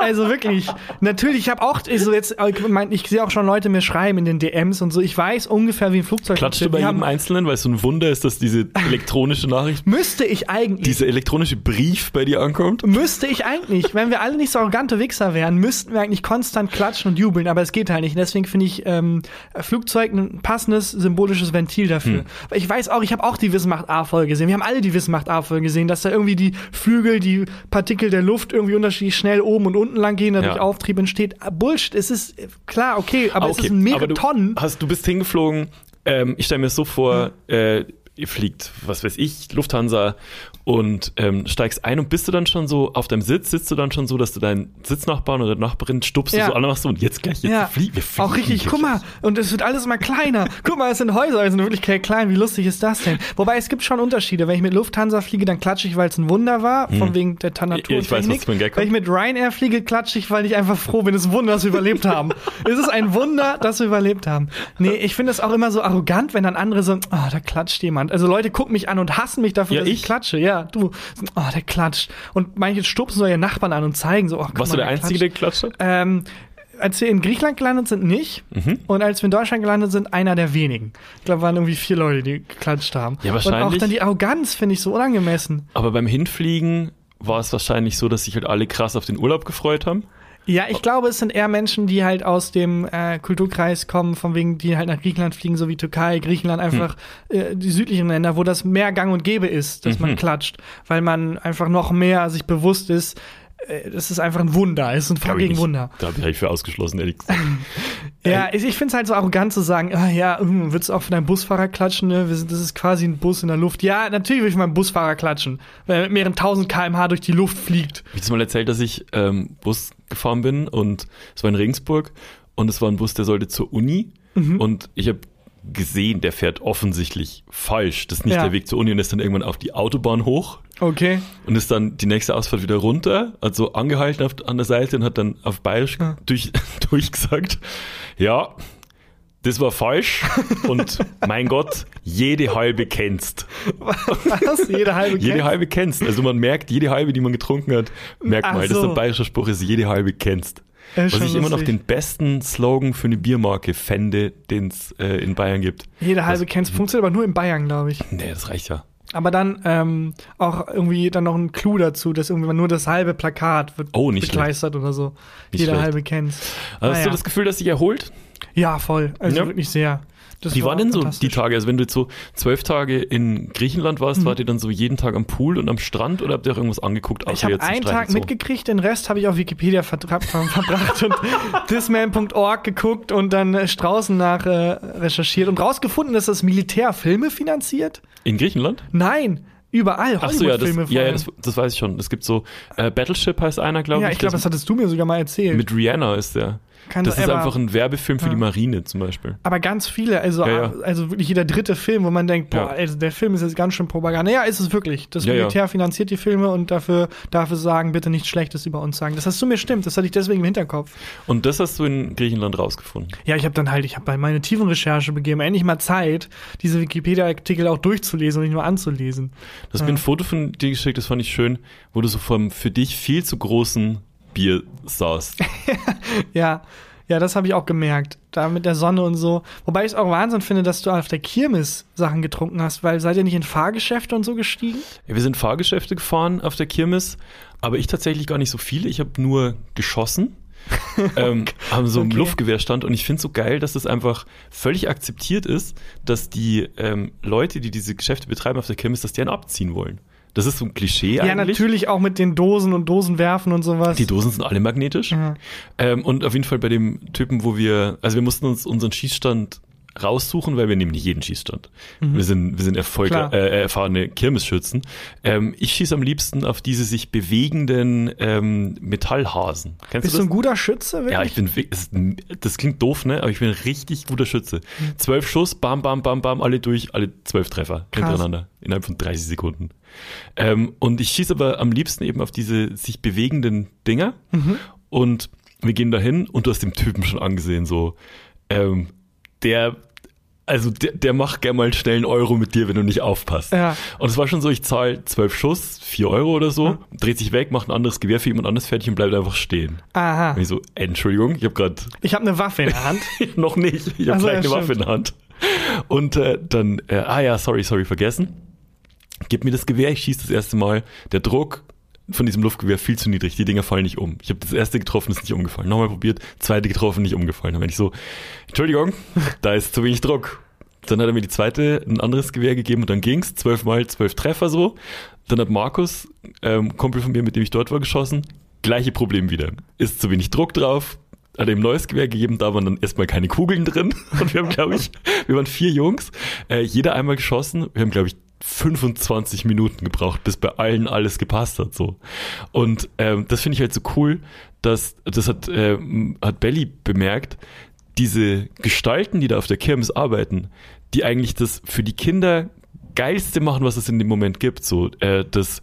Also wirklich, natürlich, ich habe auch so jetzt, ich, mein, ich sehe auch schon Leute mir schreiben in den DMs und so, ich weiß ungefähr, wie ein Flugzeug Klatscht du bei jedem Einzelnen, weil es so ein Wunder ist, dass diese elektronische Nachricht, Müsste ich eigentlich. dieser elektronische Brief bei dir ankommt? Müsste ich eigentlich, wenn wir alle nicht so arrogante Wichser wären, müssten wir eigentlich konstant klatschen und jubeln, aber es geht halt nicht. Deswegen finde ich ähm, Flugzeug ein passendes symbolisches Ventil dafür. Weil ich weiß auch, ich habe auch die Wissenmacht A-Folge gesehen. Wir haben alle die Wissenmacht A-Folge gesehen, dass da irgendwie die Flügel, die Partikel der Luft irgendwie unterschiedlich schnell oben und unten lang gehen, dadurch Ja. Auftrieb entsteht. Ah, Bullshit, es ist äh, klar, okay, aber Ah, es ist ein mehrere aber du, Tonnen. Hast, du bist hingeflogen, ähm, ich stelle mir das so vor, äh, ihr fliegt, was weiß ich, Lufthansa und ähm, steigst ein und bist du dann schon so auf deinem Sitz, sitzt du dann schon so, dass du deinen Sitznachbarn oder Nachbarin stupst Ja. du so und machst so und jetzt gleich, jetzt Ja, flie wir fliegen auch richtig. Guck mal, und es wird alles mal kleiner. Guck mal, es sind Häuser, es sind in Wirklichkeit klein. Wie lustig ist das denn? Wobei es gibt schon Unterschiede. Wenn ich mit Lufthansa fliege, dann klatsche ich, weil es ein Wunder war, von wegen der Hm. Ja, ich weiß, was für ein Gag Wenn ich mit Ryanair fliege, klatsche ich, weil ich einfach froh bin. Es ist ein Wunder, dass wir überlebt haben. es ist ein Wunder, dass wir überlebt haben. Nee, ich finde es auch immer so arrogant, wenn dann andere so, oh, da klatscht jemand. Also Leute gucken mich an und hassen mich dafür, Ja, dass ich. ich. klatsche. Ja, du. Oh, der klatscht. Und manche stupsen so ihren Nachbarn an und zeigen so, oh, guck Warst mal, du der der Einzige, der klatscht? Ähm, als wir in Griechenland gelandet sind, nicht. Mhm. Und als wir in Deutschland gelandet sind, einer der wenigen. Ich glaube, waren irgendwie vier Leute, die geklatscht haben. Ja, Und auch wahrscheinlich. dann die Arroganz finde ich so unangemessen. Aber beim Hinfliegen war es wahrscheinlich so, dass sich halt alle krass auf den Urlaub gefreut haben. Ja, ich glaube, es sind eher Menschen, die halt aus dem äh, Kulturkreis kommen, von wegen, die halt nach Griechenland fliegen, so wie Türkei, Griechenland, einfach äh, die südlichen Länder, wo das mehr gang und gäbe ist, dass man Mhm. klatscht, weil man einfach noch mehr sich bewusst ist, das ist einfach ein Wunder, es ist ein fucking. Wunder. Da habe ich für ausgeschlossen, ehrlich gesagt. Ja, ich, ich finde es halt so arrogant zu sagen, ah, ja, hm, willst du auch für deinen Busfahrer klatschen? Ne? Wir sind, das ist quasi ein Bus in der Luft. Ja, natürlich will ich für meinen Busfahrer klatschen, weil er mit mehreren tausend kmh durch die Luft fliegt. Ich das mal erzählt, dass ich ähm, Bus gefahren bin und es war in Regensburg und es war ein Bus, der sollte zur Uni Mhm. und ich habe gesehen, der fährt offensichtlich falsch. Das ist nicht Ja. der Weg zur Uni und ist dann irgendwann auf die Autobahn hoch Okay. und ist dann die nächste Ausfahrt wieder runter, also angehalten auf, an der Seite und hat dann auf Bayerisch Ja. durch, durchgesagt, ja, das war falsch und mein Gott, jede halbe kennst. Was? Jede halbe Jede kennt? halbe kennst. Also man merkt, jede halbe, die man getrunken hat, merkt Ach man. Das ist so. ein bayerischer Spruch, ist jede halbe kennst. Ja, Was ich immer noch den besten Slogan für eine Biermarke fände, den es äh, in Bayern gibt. Jede halbe Das- kennst, funktioniert aber nur in Bayern, glaube ich. Nee, das reicht ja. Aber dann ähm, auch irgendwie dann noch ein Clou dazu, dass irgendwie nur das halbe Plakat wird Oh, nicht bekleistert oder so. Nicht Jede schlecht. halbe kennst. Hast Naja. du das Gefühl, dass sich erholt? Ja, voll. Also Ja. wirklich sehr. Das Wie war waren denn so die. Tage? Also wenn du jetzt so zwölf Tage in Griechenland warst, wart ihr dann so jeden Tag am Pool und am Strand oder habt ihr auch irgendwas angeguckt? Ich habe einen Tag mitgekriegt, den Rest habe ich auf Wikipedia ver verbracht und thisman.org geguckt und dann äh, Straußen nach äh, recherchiert und rausgefunden, dass das Militär Filme finanziert. In Griechenland? Nein, überall Ach so, ja, das, Hollywood-Filme. ja, ja das, das weiß ich schon. Es gibt so, äh, Battleship heißt einer, glaube ja, ich. ich glaube, das hattest du mir sogar mal erzählt. mit Rihanna ist der. Kann Das sein, ist aber- einfach ein Werbefilm für Ja. die Marine zum Beispiel. Aber ganz viele, also, Ja, also wirklich jeder dritte Film, wo man denkt, boah, also der Film ist jetzt ganz schön Propaganda. Ja, ist es wirklich. Das. Militär finanziert die Filme und dafür darf es sagen, bitte nichts Schlechtes über uns sagen. Das hast du mir stimmt, das hatte ich deswegen im Hinterkopf. Und das hast du in Griechenland rausgefunden. Ja, ich habe dann halt, ich habe bei meine tiefen Recherche begeben, endlich mal Zeit, diese Wikipedia-Artikel auch durchzulesen und nicht nur anzulesen. Du hast mir ein Foto von dir geschickt, das fand ich schön, wo du so vom für dich viel zu großen Bier saßt. Ja, ja, das habe ich auch gemerkt. Da mit der Sonne und so. Wobei ich es auch Wahnsinn finde, dass du auf der Kirmes Sachen getrunken hast, weil seid ihr nicht in Fahrgeschäfte und so gestiegen? Ja, wir sind Fahrgeschäfte gefahren auf der Kirmes, aber ich tatsächlich gar nicht so viele. Ich habe nur geschossen. ähm, haben so einen Okay. Luftgewehrstand und ich finde so geil, dass das einfach völlig akzeptiert ist, dass die ähm, Leute, die diese Geschäfte betreiben auf der Kirmes, dass die einen abziehen wollen. Das ist so ein Klischee Ja, eigentlich. natürlich auch mit den Dosen und Dosen werfen und sowas. Die Dosen sind alle magnetisch. Ja. Ähm, und auf jeden Fall bei dem Typen, wo wir, also wir mussten uns unseren Schießstand raussuchen, weil wir nehmen nicht jeden Schießstand. Wir sind, wir sind Erfolg, Mhm. Äh, erfahrene Kirmesschützen. Ähm, ich schieße am liebsten auf diese sich bewegenden ähm, Metallhasen. Kennst Bist du das? ein guter Schütze? Wirklich? Ja, ich bin, ein- das klingt doof, ne? Aber ich bin ein richtig guter Schütze. Zwölf Schuss, bam, bam, bam, bam, alle durch, alle zwölf Treffer hintereinander. Innerhalb von 30 Sekunden. Ähm, und ich schieße aber am liebsten eben auf diese sich bewegenden Dinger. Und wir gehen dahin und du hast dem Typen schon angesehen, so, ähm, der, also der, der macht gerne mal schnell einen Euro mit dir, wenn du nicht aufpasst. Ja. Und es war schon so, ich zahle zwölf Schuss, vier Euro oder so, dreht sich weg, macht ein anderes Gewehr für jemand anderes fertig und bleibt einfach stehen. Aha. Und ich so, Entschuldigung, ich habe gerade Ich habe eine Waffe in der Hand. noch nicht, ich habe Ach so, gleich ja, eine Waffe in stimmt. der Hand. Und äh, dann, äh, ah ja, sorry, sorry, vergessen. Gib mir das Gewehr, ich schieße das erste Mal. Der Druck von diesem Luftgewehr viel zu niedrig, die Dinger fallen nicht um. Ich habe das erste getroffen, ist nicht umgefallen. Nochmal probiert, zweite getroffen, nicht umgefallen. Dann bin ich so, Entschuldigung, da ist zu wenig Druck. Dann hat er mir die zweite, ein anderes Gewehr gegeben und dann ging's, zwölfmal, zwölf Treffer so. Dann hat Markus, ähm, Kumpel von mir, mit dem ich dort war, geschossen. Gleiche Problem wieder. Ist zu wenig Druck drauf, hat ihm neues Gewehr gegeben, da waren dann erstmal keine Kugeln drin. Und wir haben, glaube ich, wir waren vier Jungs, äh, jeder einmal geschossen. Wir haben, glaube ich, 25 Minuten gebraucht, bis bei allen alles gepasst hat. so. Und ähm, das finde ich halt so cool, dass das hat, äh, hat Belly bemerkt, diese Gestalten, die da auf der Kirmes arbeiten, die eigentlich das für die Kinder geilste machen, was es in dem Moment gibt. So, äh, das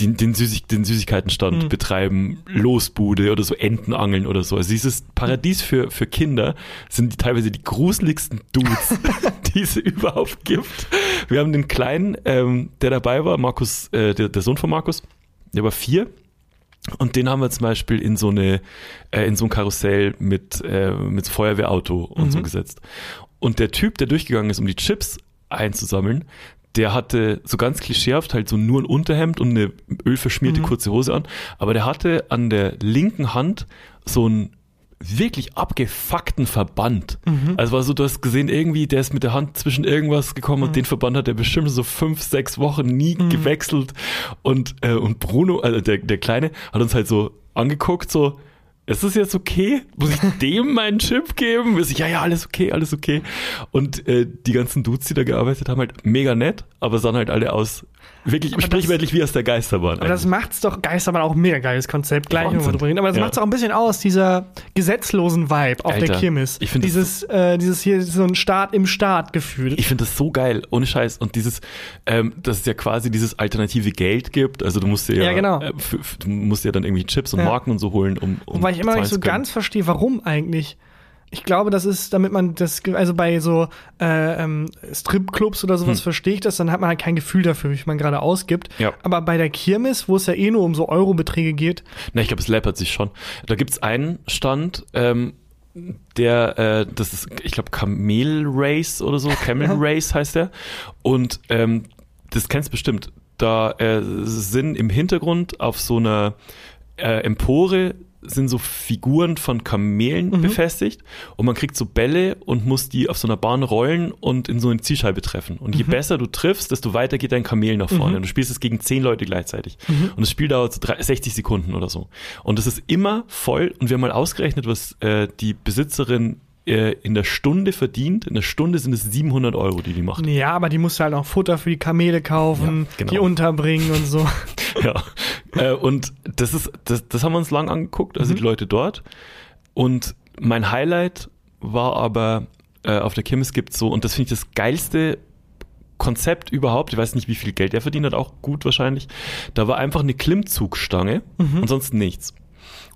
den, den, Süßig, den Süßigkeitenstand Mhm. betreiben, Losbude oder so Entenangeln oder so. Also dieses Paradies für, für Kinder sind die, teilweise die gruseligsten Dudes, die es überhaupt gibt. Wir haben den Kleinen, ähm, der dabei war, Markus, äh, der, der Sohn von Markus, der war vier. Und den haben wir zum Beispiel in so eine, äh, in so ein Karussell mit, äh, mit Feuerwehrauto und so gesetzt. Und der Typ, der durchgegangen ist, um die Chips einzusammeln, der hatte so ganz klischeehaft halt so nur ein Unterhemd und eine ölverschmierte kurze Hose an, aber der hatte an der linken Hand so einen wirklich abgefuckten Verband. Also war so, du hast gesehen, irgendwie, der ist mit der Hand zwischen irgendwas gekommen und den Verband hat er bestimmt so fünf, sechs Wochen nie gewechselt. Und, äh, und Bruno, also der, der Kleine, hat uns halt so angeguckt, so, ist es jetzt okay? Muss ich dem meinen Chip geben? Ich, ja, ja, alles okay, alles okay. Und äh, die ganzen Dudes, die da gearbeitet haben, halt mega nett, aber sahen halt alle aus, wirklich das- sprichwörtlich wie aus der Geisterbahn. Aber das eigentlich. macht's doch, Geisterbahn auch ein mega geiles Konzept, gleich Wahnsinn. nochmal drüber reden. Aber das Ja. macht's auch ein bisschen aus, dieser gesetzlosen Vibe auf der Alter, Kirmes. ich find das dieses, äh, dieses hier, so ein Staat im Staat Gefühl. Ich finde das so geil, ohne Scheiß. Und dieses, ähm, dass es ja quasi dieses alternative Geld gibt. Also du musst dir ja, Ja, genau. äh, du musst dir dann irgendwie Chips und Ja. Marken und so holen, um, um Wobei ich immer noch nicht so können. ganz verstehe, warum eigentlich. Ich glaube, das ist, damit man das, also bei so äh, ähm, Stripclubs oder sowas Hm. verstehe ich das, dann hat man halt kein Gefühl dafür, wie viel man gerade ausgibt. Ja. Aber bei der Kirmes, wo es ja eh nur um so Eurobeträge geht, Na, ich glaube, es läppert sich schon. Da gibt's einen Stand, ähm, der, äh, das ist, ich glaube, Camel Race oder so, Camel Race heißt der. Und ähm, das kennst du bestimmt. Da äh, sind im Hintergrund auf so einer äh, Empore sind so Figuren von Kamelen befestigt und man kriegt so Bälle und muss die auf so einer Bahn rollen und in so eine Zielscheibe treffen. Und je besser du triffst, desto weiter geht dein Kamel nach vorne. Und du spielst es gegen zehn Leute gleichzeitig. Und das Spiel dauert so drei- 60 Sekunden oder so. Und es ist immer voll. Und wir haben mal ausgerechnet, was äh, die Besitzerin in der Stunde verdient. In der Stunde sind es 700 Euro, die die macht. ja, aber die musst du halt auch Futter für die Kamele kaufen, Ja, genau. die unterbringen und so. ja. Äh, und das ist, das, das haben wir uns lang angeguckt, also die Leute dort. Und mein Highlight war aber äh, auf der Kirmes gibt so, und das finde ich das geilste Konzept überhaupt, ich weiß nicht, wie viel Geld er verdient hat, auch gut wahrscheinlich. Da war einfach eine Klimmzugstange und sonst nichts.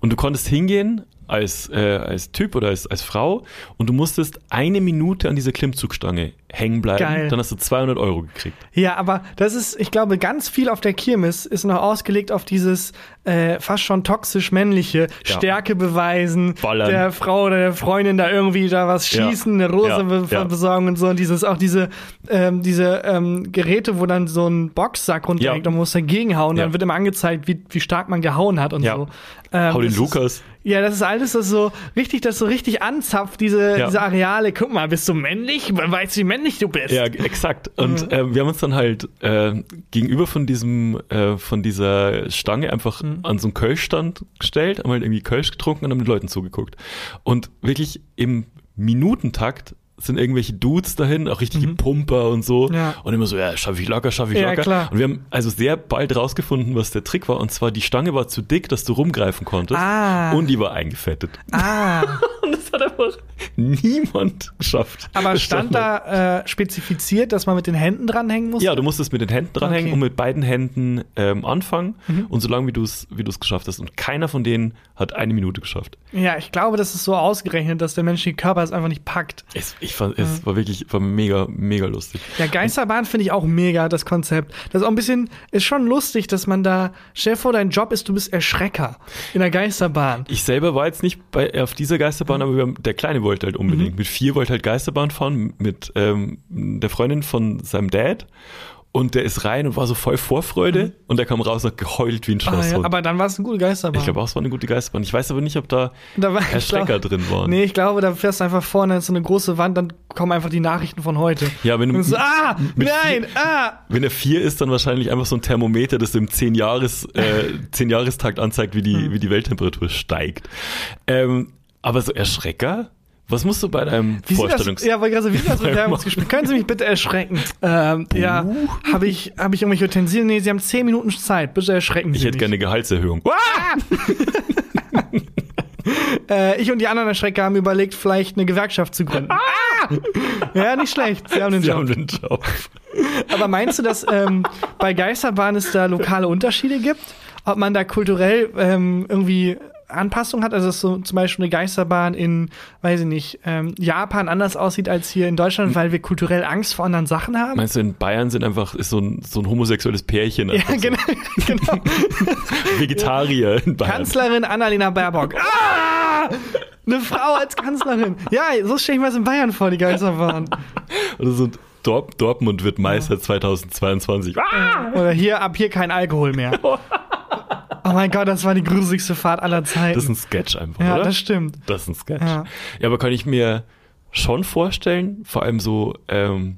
Und du konntest hingehen als, äh, als Typ oder als, als Frau und du musstest eine Minute an dieser Klimmzugstange hängen bleiben. Geil. Dann hast du 200 Euro gekriegt. Ja, aber das ist, ich glaube, ganz viel auf der Kirmes ist noch ausgelegt auf dieses äh, fast schon toxisch männliche Ja. Stärke beweisen, Ballern. der Frau oder der Freundin da irgendwie da was Ja. schießen, eine Rose Ja. be Ja. besorgen und so und dieses auch diese ähm, diese ähm, Geräte, wo dann so ein Boxsack runterhängt Ja. und man muss dagegen hauen, Ja. dann wird immer angezeigt, wie, wie stark man gehauen hat und Ja. so. Ähm, Hau den das ist- Lukas. Ja, das ist alles das so richtig, das so richtig anzapft, diese, Ja. diese Areale. Guck mal, bist du männlich? Weißt du, wie männlich du bist? Ja, exakt. Und ähm, wir haben uns dann halt äh, gegenüber von diesem, äh, von dieser Stange einfach an so einen Kölschstand gestellt, haben halt irgendwie Kölsch getrunken und haben den Leuten zugeguckt. Und wirklich im Minutentakt sind irgendwelche Dudes dahin, auch richtige Pumper und so. Ja. Und immer so, ja, schaff ich locker, schaff ich Ja, locker. klar. Und wir haben also sehr bald rausgefunden, was der Trick war. Und zwar, die Stange war zu dick, dass du rumgreifen konntest. Ah. Und die war eingefettet. Ah. Und das hat einfach niemand geschafft. Aber stand da äh, spezifiziert, dass man mit den Händen dranhängen muss? Ja, du musstest mit den Händen dranhängen Okay. und mit beiden Händen ähm, anfangen und so lange wie du es wie geschafft hast. Und keiner von denen hat eine Minute geschafft. Ja, ich glaube, das ist so ausgerechnet, dass der menschliche Körper es einfach nicht packt. Es, ich fand, es war wirklich war mega, mega lustig. Ja, Geisterbahn finde ich auch mega, das Konzept. Das ist auch ein bisschen, ist schon lustig, dass man da, stell dir vor, dein Job ist, du bist Erschrecker in der Geisterbahn. Ich selber war jetzt nicht bei, auf dieser Geisterbahn, aber wir haben, der Kleine wollte halt unbedingt. Mit vier wollte halt Geisterbahn fahren, mit ähm, der Freundin von seinem Dad. Und der ist rein und war so voll Vorfreude und der kam raus und hat geheult wie ein Ah, ja, Schlosshund. aber dann war es eine gute Geisterbahn. ich glaube auch, es war eine gute Geisterbahn. Ich weiß aber nicht, ob da Da war- Erschrecker glaub- drin waren. Nee, ich glaube, da fährst du einfach vorne in so eine große Wand, dann kommen einfach die Nachrichten von heute. Ja, wenn du so, ah, nein, ah. Wenn er vier ist, dann wahrscheinlich einfach so ein Thermometer, das im 10 Jahres, äh, 10 Jahrestakt anzeigt, wie die, Hm. wie die Welttemperatur steigt. Ähm, aber so Erschrecker Was musst du bei deinem Wie sieht das, Vorstellungs... ja, wollte gerade sagen, wie das Bewerbungsgespräch? Können Sie mich bitte erschrecken? Ähm, Ja, habe ich, hab ich irgendwelche Utensilien? Nee, Sie haben zehn Minuten Zeit. Bitte erschrecken Sie ich hätte mich. gerne eine Gehaltserhöhung. Äh, ich und die anderen Erschrecker haben überlegt, vielleicht eine Gewerkschaft zu gründen. Ah! Ja, nicht schlecht. Sie haben den Sie Job. haben den Job. Aber meinst du, dass ähm, bei Geisterbahn es da lokale Unterschiede gibt? Ob man da kulturell ähm, irgendwie Anpassung hat? Also dass so zum Beispiel eine Geisterbahn in, weiß ich nicht, ähm, Japan anders aussieht als hier in Deutschland, weil wir kulturell Angst vor anderen Sachen haben? Meinst du, in Bayern sind einfach ist so ein, so ein homosexuelles Pärchen? ja, einfach so. genau. genau. Vegetarier in Bayern. Kanzlerin Annalena Baerbock. Ah! Eine Frau als Kanzlerin. Ja, so stelle ich mir das in Bayern vor, die Geisterbahn. Oder so Dort, Dortmund wird Meister 2022. Ah! Oder hier, ab hier kein Alkohol mehr. Oh mein Gott, das war die gruseligste Fahrt aller Zeiten. Das ist ein Sketch einfach, ja, oder? das stimmt. Das ist ein Sketch. Ja. Ja. aber kann ich mir schon vorstellen, vor allem so ähm,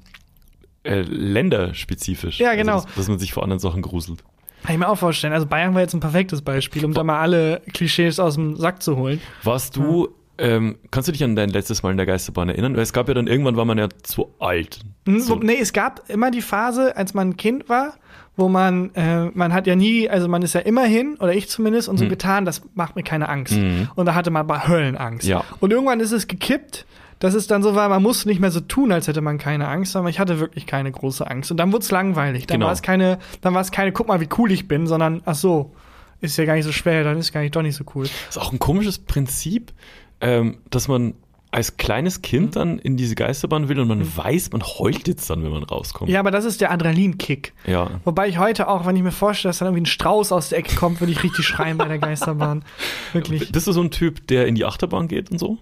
äh, länderspezifisch. Ja, genau. Also, dass, dass man sich vor anderen Sachen gruselt. Kann ich mir auch vorstellen. Also Bayern war jetzt ein perfektes Beispiel, um da mal alle Klischees aus dem Sack zu holen. Warst du, ähm, kannst du dich an dein letztes Mal in der Geisterbahn erinnern? Weil es gab ja dann irgendwann war man ja zu alt. Hm, So. Nee, es gab immer die Phase, als man ein Kind war, wo man, äh, man hat ja nie, also man ist ja immer hin, oder ich zumindest, und so getan, das macht mir keine Angst. Mhm. Und da hatte man aber Höllenangst. Ja. Und irgendwann ist es gekippt, dass es dann so war, man musste nicht mehr so tun, als hätte man keine Angst, sondern ich hatte wirklich keine große Angst. Und dann wurde es langweilig. Dann Genau. war es keine, dann war es keine, guck mal, wie cool ich bin, sondern, ach so, ist ja gar nicht so schwer, dann ist gar nicht doch nicht so cool. ist auch ein komisches Prinzip, ähm, dass man als kleines Mhm. Kind dann in diese Geisterbahn will und man weiß, man heult jetzt dann, wenn man rauskommt. Ja, aber das ist der Adrenalinkick. Ja. Wobei ich heute auch, wenn ich mir vorstelle, dass dann irgendwie ein Strauß aus der Ecke kommt, würde ich richtig schreien bei der Geisterbahn. Wirklich. Bist du so ein Typ, der in die Achterbahn geht und so?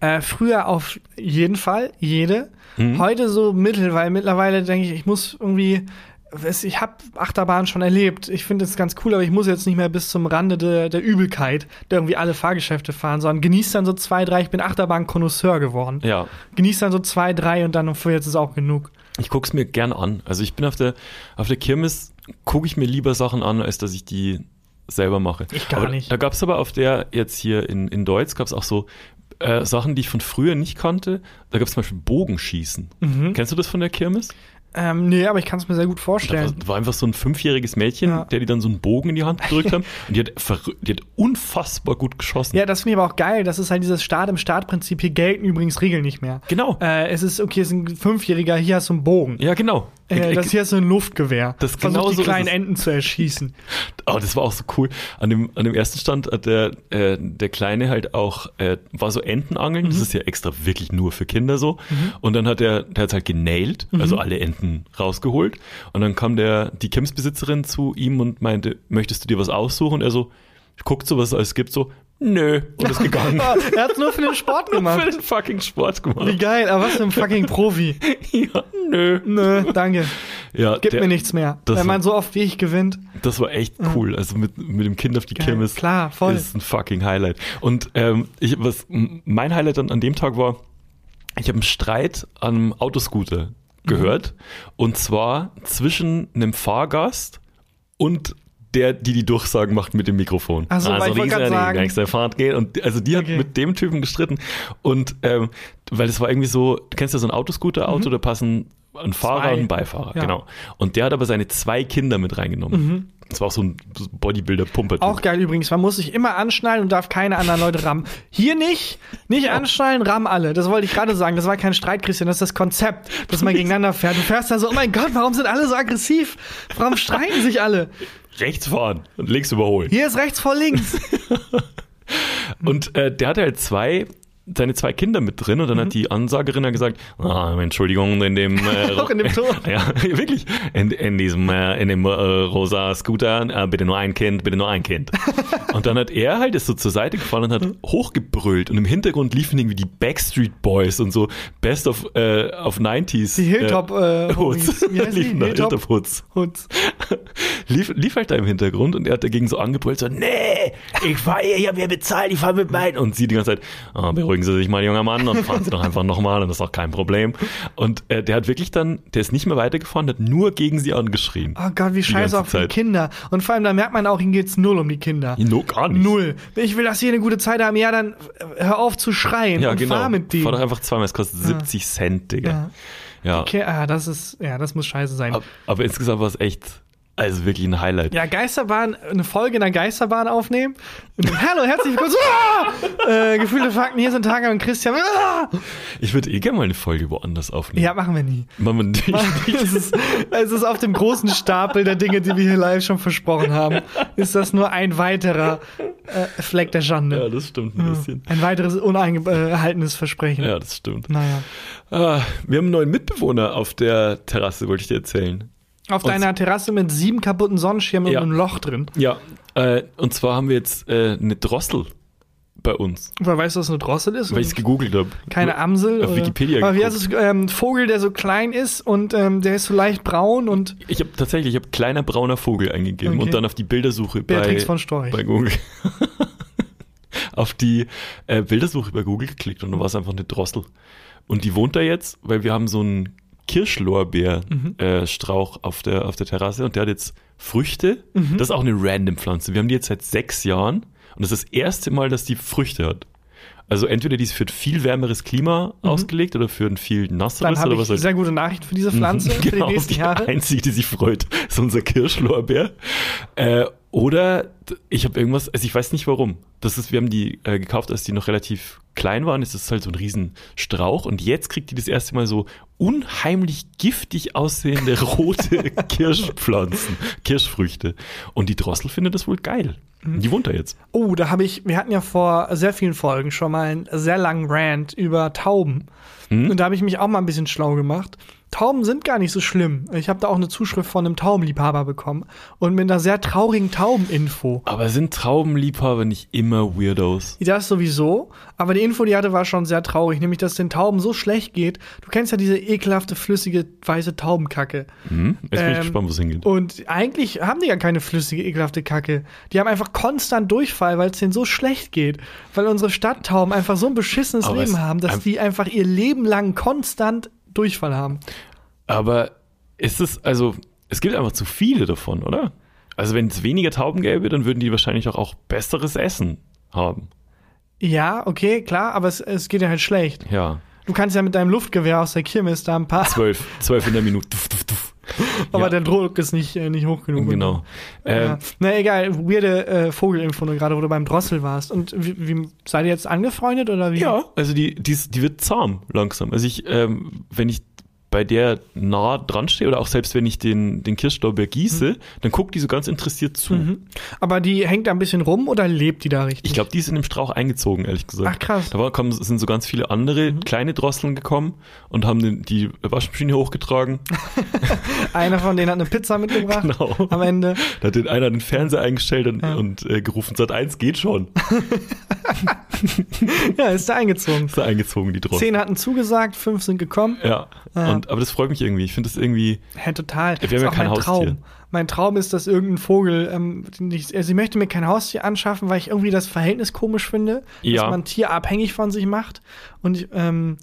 Äh, früher auf jeden Fall, jede. Mhm. Heute so mittel, weil mittlerweile denke ich, ich muss irgendwie. Es- Ich habe Achterbahn schon erlebt. Ich finde es ganz cool, aber ich muss jetzt nicht mehr bis zum Rande der, der Übelkeit, da irgendwie alle Fahrgeschäfte fahren, sondern genieß dann so zwei, drei. Ich bin Achterbahn-Konnoisseur geworden. Ja. Genieß dann so zwei, drei und dann für jetzt ist auch genug. Ich guck's mir gern an. Also ich bin auf der, auf der Kirmes, gucke ich mir lieber Sachen an, als dass ich die selber mache. Ich gar aber nicht. Da gab's aber auf der, jetzt hier in, in Deutsch, gab's auch so äh, Sachen, die ich von früher nicht kannte. Da gab's zum Beispiel Bogenschießen. Mhm. Kennst du das von der Kirmes? Ähm, nee, aber ich kann es mir sehr gut Da war, vorstellen. war einfach so ein fünfjähriges Mädchen, Ja. der die dann so einen Bogen in die Hand gedrückt haben. Und die hat, die hat unfassbar gut geschossen. Ja, das finde ich aber auch geil. Das ist halt dieses Start im Startprinzip. Hier gelten übrigens Regeln nicht mehr. Genau. Äh, es ist, okay, es ist ein Fünfjähriger, hier hast du einen Bogen. Ja, genau. Äh, das hier hast du ein Luftgewehr. Das Versuch genau die so ist kleinen. Enten zu erschießen. Oh, das war auch so cool. An dem, an dem ersten Stand hat der, äh, der Kleine halt auch, äh, war so Entenangeln. Das ist ja extra wirklich nur für Kinder so. Und dann hat er, der hat halt genailt, also alle Enten rausgeholt. Und dann kam der, die Kimsbesitzerin zu ihm und meinte, möchtest du dir was aussuchen? Und er so, guckt so, was es alles gibt, so, nö. Und ist gegangen. Er hat nur für den Sport für gemacht. den fucking Sport Wie gemacht. geil, aber was für ein fucking Profi. ja, nö. Nö, danke. Ja, Gib der, mir nichts mehr. das Wenn man war- so oft wie ich gewinnt. Das war echt cool. Also mit, mit dem Kind auf die Geil. Kirmes. Klar, voll. Ist ein fucking Highlight. Und ähm, ich, was mein Highlight dann an dem Tag war, ich habe einen Streit an einem Autoscooter gehört. Und zwar zwischen einem Fahrgast und der, die die Durchsagen macht mit dem Mikrofon. Ach so, weil ich wollte grad die sagen- Fahrt geht. Und also die hat Okay. mit dem Typen gestritten. Und ähm, weil es war irgendwie so, du kennst ja so ein Autoscooter-Auto, da passen ein Fahrer Mhm. Zwei. und ein Beifahrer. Ja. Genau. Und der hat aber seine zwei Kinder mit reingenommen. Das war auch so ein Bodybuilder-Pumper. Mhm. Auch geil übrigens. Man muss sich immer anschnallen und darf keine anderen Leute rammen. Hier nicht, nicht anschnallen, rammen alle. Das wollte ich gerade sagen. Das war kein Streit, Christian. Das ist das Konzept, dass man gegeneinander fährt. Du fährst da so, oh mein Gott, warum sind alle so aggressiv? Warum streiten sich alle? Rechts fahren und links überholen. Hier ist rechts vor links. Und äh, der hatte halt zwei, seine zwei Kinder mit drin und dann hat die Ansagerin dann gesagt, ah, Entschuldigung, in dem äh, Auch in dem Ton. ja, wirklich, in, in diesem, äh, in dem äh, rosa Scooter, äh, bitte nur ein Kind, bitte nur ein Kind. und dann hat er halt ist so zur Seite gefahren und hat hochgebrüllt und im Hintergrund liefen irgendwie die Backstreet Boys und so Best of, äh, of 90s. Die Hilltop, äh, Hoods. Heißt die? liefen da, Hilltop? Hoods. Hoods. lief, lief halt da im Hintergrund und er hat dagegen so angebrüllt, so, nee, ich fahre hier, hier bezahlt, ich fahre mit meinen. Und sie die ganze Zeit, oh, beruhigen Sie sich mal, junger Mann, und fahren Sie doch einfach nochmal und das ist auch kein Problem. Und äh, der hat wirklich dann, der ist nicht mehr weitergefahren, der hat nur gegen sie angeschrien. Oh Gott, wie scheiße auch für die. Kinder. Und vor allem, da merkt man auch, ihm geht's null um die Kinder. No, gar nicht. Null. Ich will, dass sie eine gute Zeit haben. Ja, dann äh, hör auf zu schreien Ja, und genau. fahr mit denen. Fahr doch einfach zweimal, es kostet 70 Cent, Digga. Ja. Ja. Okay, ah, das ist, ja, das muss scheiße sein. Aber, aber insgesamt war es echt, also wirklich ein Highlight. Ja, Geisterbahn, eine Folge in der Geisterbahn aufnehmen. Hallo, herzlich willkommen. Ah! Äh, Gefühlte Fakten, hier sind Taga und Christian. Ah! Ich würde eh gerne mal eine Folge woanders aufnehmen. Ja, machen wir nie. Machen wir nicht. Es ist, es ist auf dem großen Stapel der Dinge, die wir hier live schon versprochen haben, ist das nur ein weiterer äh, Fleck der Schande. Ja, das stimmt ein bisschen. Ein weiteres uneingehaltenes Versprechen. Ja, das stimmt. Naja. Ah, wir haben einen neuen Mitbewohner auf der Terrasse, wollte ich dir erzählen. Auf Und- deiner Terrasse mit sieben kaputten Sonnenschirmen Ja. und einem Loch drin. Ja, äh, und zwar haben wir jetzt äh, eine Drossel bei uns, Weil weißt du, was eine Drossel ist? weil ich es gegoogelt habe. Keine Amsel. Auf oder- Wikipedia Aber wie heißt es? Ähm, Vogel, der so klein ist und ähm, der ist so leicht braun und Ich habe tatsächlich, ich habe kleiner brauner Vogel eingegeben Okay. und dann auf die Bildersuche bei, Beatrix von Storch. bei Google. auf die äh, Bildersuche bei Google geklickt und dann war es einfach eine Drossel. Und die wohnt da jetzt, weil wir haben so einen Kirschlorbeerstrauch äh, Strauch auf, der, auf der Terrasse und der hat jetzt Früchte. Das ist auch eine random Pflanze. Wir haben die jetzt seit sechs Jahren und das ist das erste Mal, dass die Früchte hat. Also entweder die ist für ein viel wärmeres Klima ausgelegt oder für ein viel dann nasseres habe oder ich was auch sehr gute Nachrichten für diese Pflanze für genau, die nächsten die Jahre. einzige, die sich freut, ist unser Kirschlorbeer. Äh, oder ich habe irgendwas, also ich weiß nicht warum. Das ist, wir haben die äh, gekauft, als die noch relativ klein waren. Es ist halt so ein Riesenstrauch und jetzt kriegt die das erste Mal so unheimlich giftig aussehende rote Kirschpflanzen, Kirschfrüchte. Und die Drossel findet das wohl geil. Mhm. Die wohnt da jetzt. Oh, da habe ich, wir hatten ja vor sehr vielen Folgen schon mal einen sehr langen Rant über Tauben. Hm? Und da habe ich mich auch mal ein bisschen schlau gemacht. Tauben sind gar nicht so schlimm. Ich habe da auch eine Zuschrift von einem Taubenliebhaber bekommen und mit einer sehr traurigen Taubeninfo. Aber sind Traubenliebhaber nicht immer Weirdos? Das sowieso, aber die Info, die hatte, war schon sehr traurig, nämlich dass den Tauben so schlecht geht. Du kennst ja diese ekelhafte, flüssige, weiße Taubenkacke. Hm? Jetzt bin ich Ähm, gespannt, wo es hingeht. Und eigentlich haben die ja keine flüssige, ekelhafte Kacke. Die haben einfach konstant Durchfall, weil es denen so schlecht geht. Weil unsere Stadttauben einfach so ein beschissenes Aber Leben haben, dass die einfach ihr Leben lang konstant Durchfall haben. Aber ist es, also, es gibt einfach zu viele davon, oder? Also, wenn es weniger Tauben gäbe, dann würden die wahrscheinlich auch, auch besseres Essen haben. Ja, okay, klar, aber es, es geht ja halt schlecht. Ja. Du kannst ja mit deinem Luftgewehr aus der Kirmes da ein paar, Zwölf, zwölf in der Minute. Aber ja. der Druck ist nicht, äh, nicht hoch genug. Genau. Ja. Ähm, Na egal, weirde äh, Vogelinfo, nur gerade wo du beim Drossel warst. Und wie, wie seid ihr jetzt angefreundet oder wie? ja, also die, die, die wird zahm langsam. Also ich, ähm, wenn ich bei der nah dran stehe oder auch selbst wenn ich den, den Kirschlorbeer gieße, dann guckt die so ganz interessiert zu. Mhm. Aber die hängt da ein bisschen rum oder lebt die da richtig? Ich glaube, die ist in dem Strauch eingezogen, ehrlich gesagt. Ach, krass. Mhm. Da kommen, sind so ganz viele andere kleine Drosseln gekommen und haben den, die Waschmaschine hochgetragen. Einer von denen hat eine Pizza mitgebracht Genau. am Ende. Da hat den einer den Fernseher eingestellt und, Ja. und äh, gerufen, Sat 1 geht schon. Ja, ist da eingezogen. Ist da eingezogen, die Drossel. Zehn hatten zugesagt, fünf sind gekommen. Ja. Ja. Und, aber das freut mich irgendwie. Ich finde das irgendwie. Hä, total. Wir haben ja kein mein Haustier. Traum. Mein Traum ist, dass irgendein Vogel, ähm, nicht, also ich möchte mir kein Haustier anschaffen, weil ich irgendwie das Verhältnis komisch finde, Ja. dass man ein Tier abhängig von sich macht. Und ich, ähm,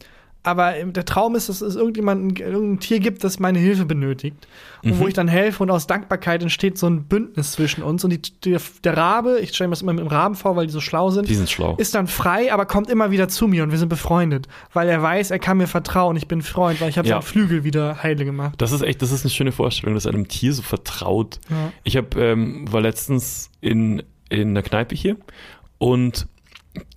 aber der Traum ist, dass es irgendjemand, irgendein Tier gibt, das meine Hilfe benötigt. Und Mhm. wo ich dann helfe und aus Dankbarkeit entsteht so ein Bündnis zwischen uns. Und die, der, der Rabe, ich stelle mir das immer mit dem Raben vor, weil die so schlau sind, Die sind schlau. ist dann frei, aber kommt immer wieder zu mir und wir sind befreundet. Weil er weiß, er kann mir vertrauen, ich bin Freund, weil ich habe Ja. seinen Flügel wieder heile gemacht. Das ist echt, das ist eine schöne Vorstellung, dass einem Tier so vertraut. Ja. Ich hab, ähm, war letztens in, in einer Kneipe hier und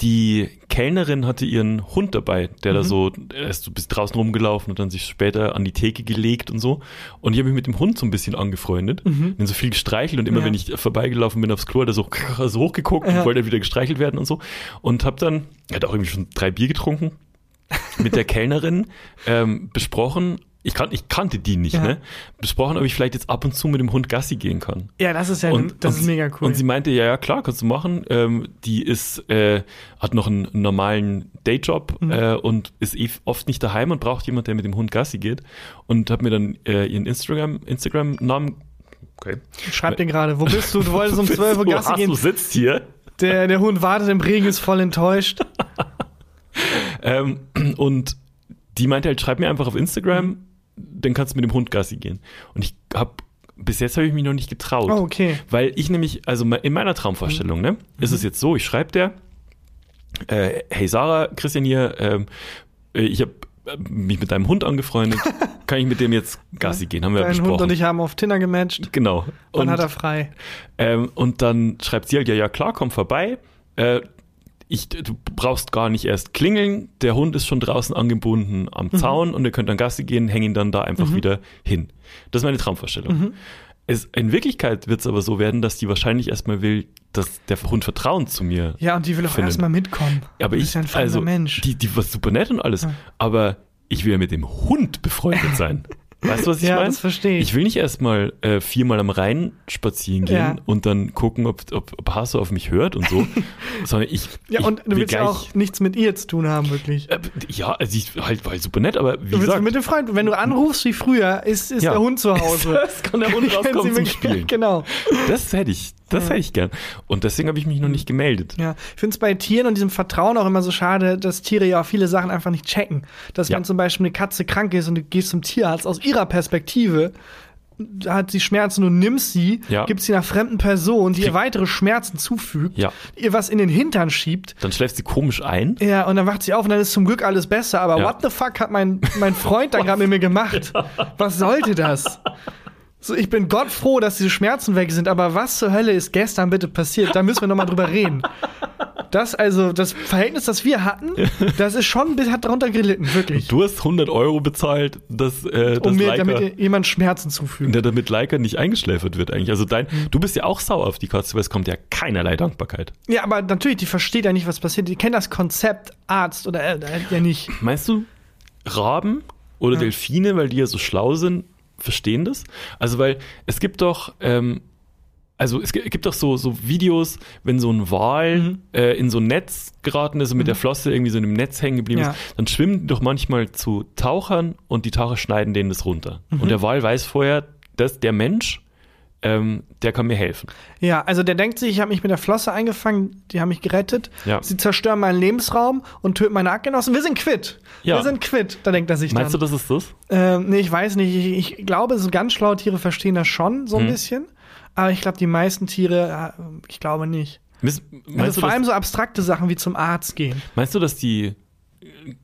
die Kellnerin hatte ihren Hund dabei, der Mhm. da so, er ist so bis draußen rumgelaufen und dann sich später an die Theke gelegt und so. Und ich habe mich mit dem Hund so ein bisschen angefreundet, den so viel gestreichelt und immer Mhm. Ja. wenn ich vorbeigelaufen bin aufs Klo, hat er so, so hochgeguckt Ja. und wollte wieder gestreichelt werden und so. Und habe dann, er hat auch irgendwie schon drei Bier getrunken, mit der Kellnerin ähm, besprochen, ich, kan ich kannte die nicht, Ja. ne? Besprochen, ob ich vielleicht jetzt ab und zu mit dem Hund Gassi gehen kann. Ja, das ist ja, Und, das und, ist mega cool. Und sie meinte, ja, ja, klar, kannst du machen. Ähm, die ist, äh, hat noch einen normalen Dayjob Mhm. äh, und ist eh oft nicht daheim und braucht jemand, der mit dem Hund Gassi geht. Und hat mir dann äh, ihren Instagram, Instagram-Namen Okay. Ich schreib dir gerade, wo bist du? Du wolltest um 12 Uhr Gassi hast, gehen. du sitzt hier. Der, der Hund wartet im Regen, ist voll enttäuscht. Ähm, und die meinte halt, schreib mir einfach auf Instagram, dann kannst du mit dem Hund Gassi gehen. Und ich habe bis jetzt habe ich mich noch nicht getraut. Oh, okay. Weil ich nämlich, also in meiner Traumvorstellung, ne, ist es jetzt so, ich schreibe der, äh, hey Sarah, Christian hier, ähm, äh, ich habe mich mit deinem Hund angefreundet, kann ich mit dem jetzt Gassi gehen, haben wir ja Dein besprochen. Hund und ich haben auf Tinder gematcht. Genau. Wann Und, hat er frei? ähm, und dann schreibt sie halt, ja, ja, klar, komm vorbei. Äh, ich, du brauchst gar nicht erst klingeln. Der Hund ist schon draußen angebunden am Mhm. Zaun und ihr könnt dann Gassi gehen, hängen ihn dann da einfach wieder hin. Das ist meine Traumvorstellung. Mhm. Es, in Wirklichkeit wird es aber so werden, dass die wahrscheinlich erstmal will, dass der Hund Vertrauen zu mir. Ja, und die will auch Finden. erstmal mitkommen. aber ich, ja also, Mensch. die, die war super nett und alles. Aber ich will ja mit dem Hund befreundet sein. Weißt du, was ich Ja, meine? das verstehe ich. Ich will nicht erstmal äh, viermal am Rhein spazieren gehen Ja. und dann gucken, ob, ob, ob Hasso auf mich hört und so, sondern ich. ja, ich und du will willst ja auch nichts mit ihr zu tun haben, wirklich. Äh, ja, also ich halt war halt super nett, aber wie Du willst gesagt, mit dem Freund, wenn du anrufst wie früher, ist, ist Ja. der Hund zu Hause. Das kann der Hund rauskommen zum Spielen. Genau. das hätte ich, das hätte ich gern. Und deswegen habe ich mich noch nicht gemeldet. Ja, ich finde es bei Tieren und diesem Vertrauen auch immer so schade, dass Tiere ja auch viele Sachen einfach nicht checken. Dass Ja. wenn zum Beispiel eine Katze krank ist und du gehst zum Tierarzt, aus ihrer Perspektive hat sie Schmerzen und nimmst sie, Ja. gibt sie einer fremden Person, die ihr weitere Schmerzen zufügt, Ja. ihr was in den Hintern schiebt. Dann schläft sie komisch ein. Ja, und dann wacht sie auf und dann ist zum Glück alles besser. Aber Ja. what the fuck hat mein, mein Freund dann gerade mit mir gemacht? Was sollte das? So, ich bin Gott froh, dass diese Schmerzen weg sind, aber was zur Hölle ist gestern bitte passiert? Da müssen wir nochmal drüber reden. Das, also, das Verhältnis, das wir hatten, das ist schon, hat darunter gelitten, wirklich. Du hast 100 Euro bezahlt, dass, äh, um mir, Leica, damit jemand Schmerzen zufügt. der damit Leica nicht eingeschläfert wird eigentlich. Also dein, Mhm. du bist ja auch sauer auf die Katze, weil es kommt ja keinerlei Dankbarkeit. Ja, aber natürlich, die versteht ja nicht, was passiert. Die kennt das Konzept Arzt oder äh, ja nicht. Meinst du, Raben oder Delfine, weil die ja so schlau sind, verstehen das? Also, weil es gibt doch, ähm, also es gi- gibt doch so, so Videos, wenn so ein Wal Mhm. äh, in so ein Netz geraten ist und mit der Flosse irgendwie so in einem Netz hängen geblieben Ja. ist, dann schwimmen die doch manchmal zu Tauchern und die Taucher schneiden denen das runter. Mhm. Und der Wal weiß vorher, dass der Mensch, ähm, der kann mir helfen. Ja, also der denkt sich, ich habe mich mit der Flosse eingefangen, die haben mich gerettet. Ja. Sie zerstören meinen Lebensraum und töten meine Artgenossen. Wir sind quitt. Ja. Wir sind quitt. Da denkt er sich Meinst du, dann. das ist das? Ähm, nee, ich weiß nicht. Ich, ich glaube, so ganz schlaue Tiere verstehen das schon so ein Hm. bisschen. Aber ich glaube, die meisten Tiere, äh, ich glaube nicht. Meinst, Also du, vor allem so abstrakte Sachen wie zum Arzt gehen. meinst du, dass die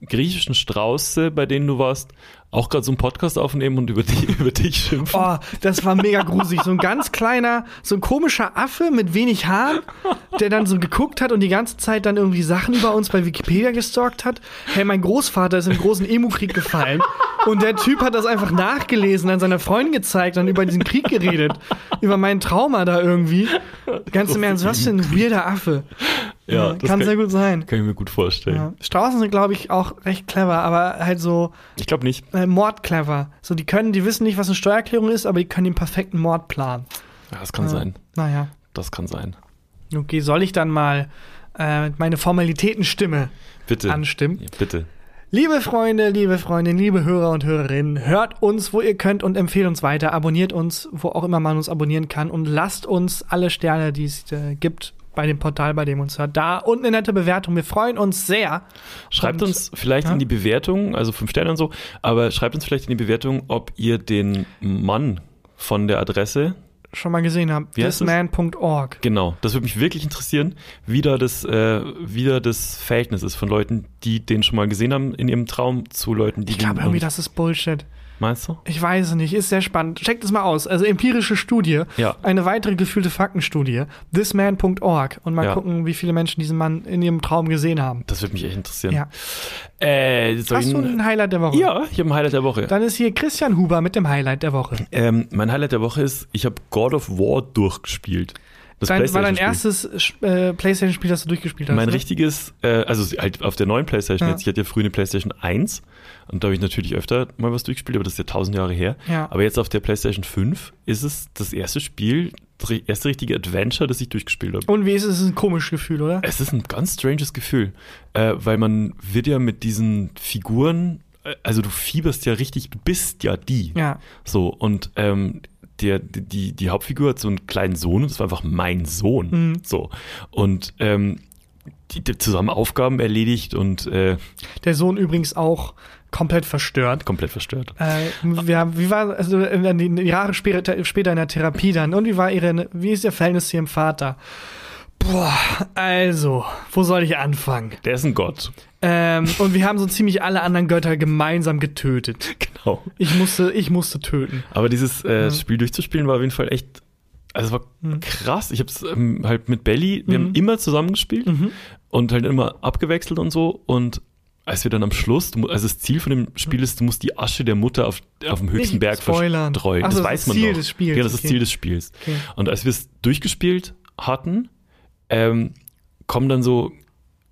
griechischen Strauße, bei denen du warst, auch gerade so einen Podcast aufnehmen und über, die, über dich schimpfen? Oh, das war mega gruselig. So ein ganz kleiner, so ein komischer Affe mit wenig Haaren, der dann so geguckt hat und die ganze Zeit dann irgendwie Sachen über uns bei Wikipedia gestalkt hat. Hey, mein Großvater ist im großen Emu-Krieg gefallen. Und der Typ hat das einfach nachgelesen, an seiner Freundin gezeigt und über diesen Krieg geredet. Über meinen Trauma da irgendwie. Ganz im Ernst, was für ein weirder Affe. Ja, das kann sehr gut sein. Kann ich mir gut vorstellen. Ja. Straußen sind, glaube ich, auch recht clever, aber halt so Ich glaube nicht. Äh, Mordclever. So, die können, die wissen nicht, was eine Steuererklärung ist, aber die können den perfekten Mord planen. Ja, das kann Ja. sein. Naja. Das kann sein. Okay, soll ich dann mal äh, meine Formalitätenstimme Bitte. anstimmen? Ja, bitte. Liebe Freunde, liebe Freundinnen, liebe Hörer und Hörerinnen, hört uns, wo ihr könnt und empfehlt uns weiter. Abonniert uns, wo auch immer man uns abonnieren kann und lasst uns alle Sterne, die es äh, gibt, bei dem Portal, bei dem uns hört, da und eine nette Bewertung. Wir freuen uns sehr. Schreibt Und- uns vielleicht Ja? in die Bewertung, also fünf Sterne und so, aber schreibt uns vielleicht in die Bewertung, ob ihr den Mann von der Adresse, schon mal gesehen habt. Thisman.org. genau, das würde mich wirklich interessieren, wie da das, äh, wie da das Verhältnis ist von Leuten, die den schon mal gesehen haben in ihrem Traum, zu Leuten, die Ich glaube irgendwie, das ist Bullshit. Meinst du? Ich weiß es nicht, ist sehr spannend. Checkt es mal aus. Also empirische Studie, Ja. eine weitere gefühlte Faktenstudie, thisman.org und mal Ja. gucken, wie viele Menschen diesen Mann in ihrem Traum gesehen haben. Das würde mich echt interessieren. Ja. Äh, Hast du ein- ein Highlight der Woche? ja, ich habe ein Highlight der Woche. Dann ist hier Christian Huber mit dem Highlight der Woche. Ähm, mein Highlight der Woche ist, ich habe God of War durchgespielt. Das Dein, war dein erstes äh, Playstation-Spiel, das du durchgespielt hast? Mein ne? richtiges, äh, also halt auf der neuen Playstation Ja. jetzt, ich hatte ja früher eine Playstation 1 und da habe ich natürlich öfter mal was durchgespielt, aber das ist ja tausend Jahre her. Ja. Aber jetzt auf der Playstation 5 ist es das erste Spiel, das erste richtige Adventure, das ich durchgespielt habe. Und wie ist es? Es ist ein komisches Gefühl, oder? Es ist ein ganz stranges Gefühl, äh, weil man wird ja mit diesen Figuren, äh, also du fieberst ja richtig, du bist ja die. Ja. So, und ähm, der, die, die Hauptfigur hat so einen kleinen Sohn und das war einfach mein Sohn. Mhm. So. Und ähm, die, die zusammen Aufgaben erledigt und äh, Der Sohn übrigens auch komplett verstört. komplett verstört. Äh, wir, wie war also Jahre später, später in der Therapie dann und wie war ihre wie ist ihr Verhältnis zu ihrem Vater? Boah, also, wo soll ich anfangen? Der ist ein Gott. Ähm, und wir haben so ziemlich alle anderen Götter gemeinsam getötet. Genau. Ich musste, ich musste töten. Aber dieses äh, Spiel durchzuspielen war auf jeden Fall echt. Also es war Mhm. krass. Ich habe es ähm, halt mit Belly, wir haben immer zusammengespielt Mhm. und halt immer abgewechselt und so. Und als wir dann am Schluss, du also das Ziel von dem Spiel ist, du musst die Asche der Mutter auf, auf dem höchsten Nicht Berg spoilern. verstreuen. Ach das das weiß ist man Ziel des Spiels, Ja, das ist okay. Ziel des Spiels. Okay. Und als wir es durchgespielt hatten, ähm, kommen dann so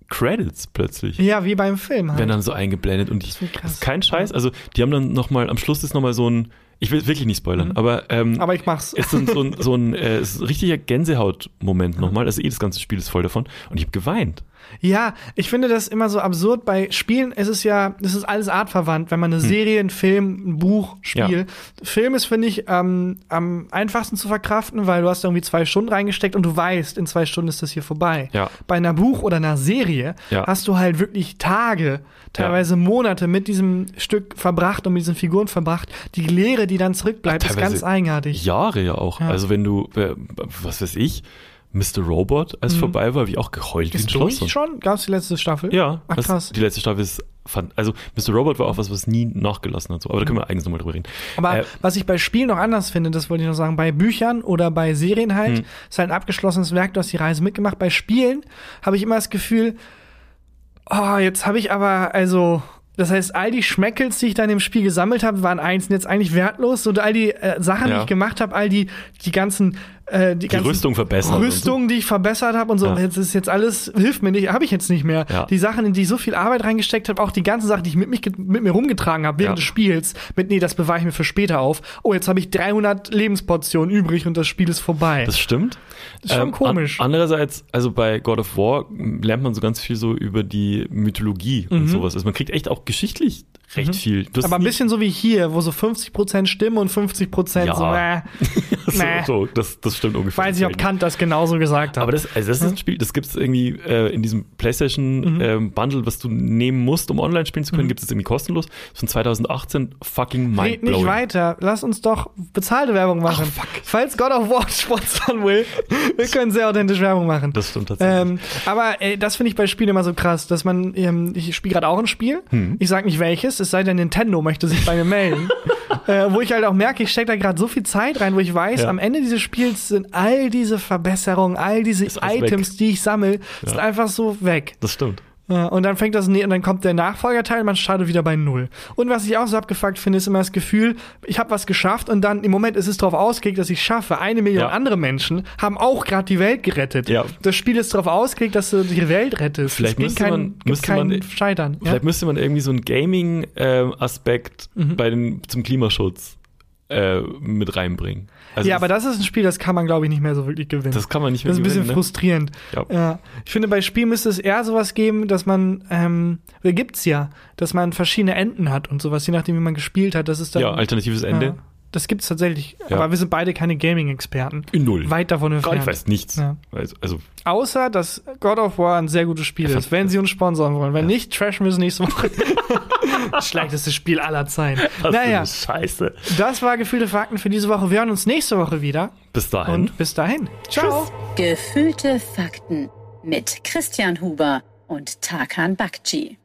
Credits plötzlich. Ja, wie beim Film halt. werden dann so eingeblendet und ich, Das wird krass. ist kein Scheiß. Also die haben dann noch mal am Schluss ist noch mal so ein, ich will wirklich nicht spoilern, aber ähm, Mhm. Aber ich mach's. ist so ein, so ein, ein, äh, ist ein richtiger Gänsehaut-Moment nochmal. Also eh das ganze Spiel ist voll davon und ich habe geweint. Ja, ich finde das immer so absurd. Bei Spielen ist es ja, das ist alles artverwandt, wenn man eine Serie, einen Film, ein Buch, Spiel. Film ist, finde ich, ähm, am einfachsten zu verkraften, weil du hast irgendwie zwei Stunden reingesteckt und du weißt, in zwei Stunden ist das hier vorbei. Ja. Bei einer Buch oder einer Serie Ja. hast du halt wirklich Tage, teilweise Monate mit diesem Stück verbracht und mit diesen Figuren verbracht. Die Die dann zurückbleibt, ist Teilweise ganz eigenartig. Jahre ja auch. Ja. Also wenn du, äh, was weiß ich, Mr. Robot, als vorbei war, ich auch geheult wie ein Mhm. Ist Schloss. durch schon? Gab's die letzte Staffel? Ja, Ach, krass. die letzte Staffel ist, fand, also Mr. Robot war auch was, was nie nachgelassen hat. So. Aber da können wir eigentlich nochmal drüber reden. Aber Äh, was ich bei Spielen noch anders finde, das wollte ich noch sagen, bei Büchern oder bei Serien halt, Hm. ist halt ein abgeschlossenes Werk, du hast die Reise mitgemacht. Bei Spielen habe ich immer das Gefühl, oh, jetzt habe ich aber, also, das heißt, all die Schmeckels, die ich dann im Spiel gesammelt habe, waren einzeln jetzt eigentlich wertlos. Und all die äh, Sachen, die Ja. ich gemacht habe, all die, die ganzen, äh, die, die Rüstung verbessern. und so. Rüstung, die ich verbessert habe und so. Ja. Jetzt ist jetzt alles, hilft mir nicht, habe ich jetzt nicht mehr. Ja. Die Sachen, in die ich so viel Arbeit reingesteckt habe, auch die ganzen Sachen, die ich mit, mich, mit mir rumgetragen habe während Ja. des Spiels, mit, nee, das bewahre ich mir für später auf. Oh, jetzt habe ich 300 Lebensportionen übrig und das Spiel ist vorbei. Das stimmt. ist schon komisch. An, andererseits, also bei God of War lernt man so ganz viel so über die Mythologie und sowas. Also man kriegt echt auch geschichtlich recht viel. Du hast Mhm. Aber ein bisschen so wie hier, wo so 50% stimmen und 50% Ja. so, äh, so, nee. so, das, das stimmt ungefähr. weiß nicht, ob Kant das genauso gesagt hat. Aber das, also das ist ein Spiel, das gibt es irgendwie äh, in diesem PlayStation Mhm. ähm, Bundle, was du nehmen musst, um online spielen zu können, gibt es irgendwie kostenlos. Das ist von 2018 fucking Red nicht mindblowing. weiter. Lass uns doch bezahlte Werbung machen. Falls God of War sponsern will, wir können sehr authentisch Werbung machen. Das stimmt tatsächlich. Ähm, aber ey, das finde ich bei Spielen immer so krass, dass man, ähm, ich spiele gerade auch ein Spiel, Hm. ich sag nicht welches, es sei denn Nintendo möchte sich bei mir melden, äh, wo ich halt auch merke, ich stecke da gerade so viel Zeit rein, wo ich weiß, Ja. am Ende dieses Spiels sind all diese Verbesserungen, all diese Items, die ich sammle, sind einfach so weg. das stimmt. Ja, und dann fängt das, und dann kommt der Nachfolgerteil, man startet wieder bei Null. Und was ich auch so abgefuckt finde, ist immer das Gefühl, ich habe was geschafft und dann im Moment ist es darauf ausgelegt, dass ich schaffe. Eine Million Ja. andere Menschen haben auch gerade die Welt gerettet. Ja. Das Spiel ist darauf ausgelegt, dass du die Welt rettest. Vielleicht müsste kein, man- müsste man- Scheitern. Ja? Vielleicht müsste man irgendwie so einen Gaming-Aspekt Mhm. bei den, zum Klimaschutz äh, mit reinbringen. Also ja, aber das ist ein Spiel, das kann man, glaube ich, nicht mehr so wirklich gewinnen. das kann man nicht mehr Das ist ein bisschen gewinnen, ne? frustrierend. Ja. Ja. Ich finde, bei Spielen müsste es eher sowas geben, dass man, ähm, oder gibt's ja, dass man verschiedene Enden hat und sowas, je nachdem, wie man gespielt hat. Das ist dann. Ja, alternatives Ende. Ja, das gibt's tatsächlich. Ja. Aber wir sind beide keine Gaming-Experten. In Null. Weit davon entfernt. ich weiß nichts. Ja. Also, also Außer, dass God of War ein sehr gutes Spiel ist, wenn sie uns sponsern wollen. Wenn nicht, trashen wir es nächste Woche. Schlechtestes Spiel aller Zeiten. das naja, Scheiße. das war Gefühlte Fakten für diese Woche. Wir hören uns nächste Woche wieder. Bis dahin. Und bis dahin. Ciao. Gefühlte Fakten mit Christian Huber und Tarkan Bakci.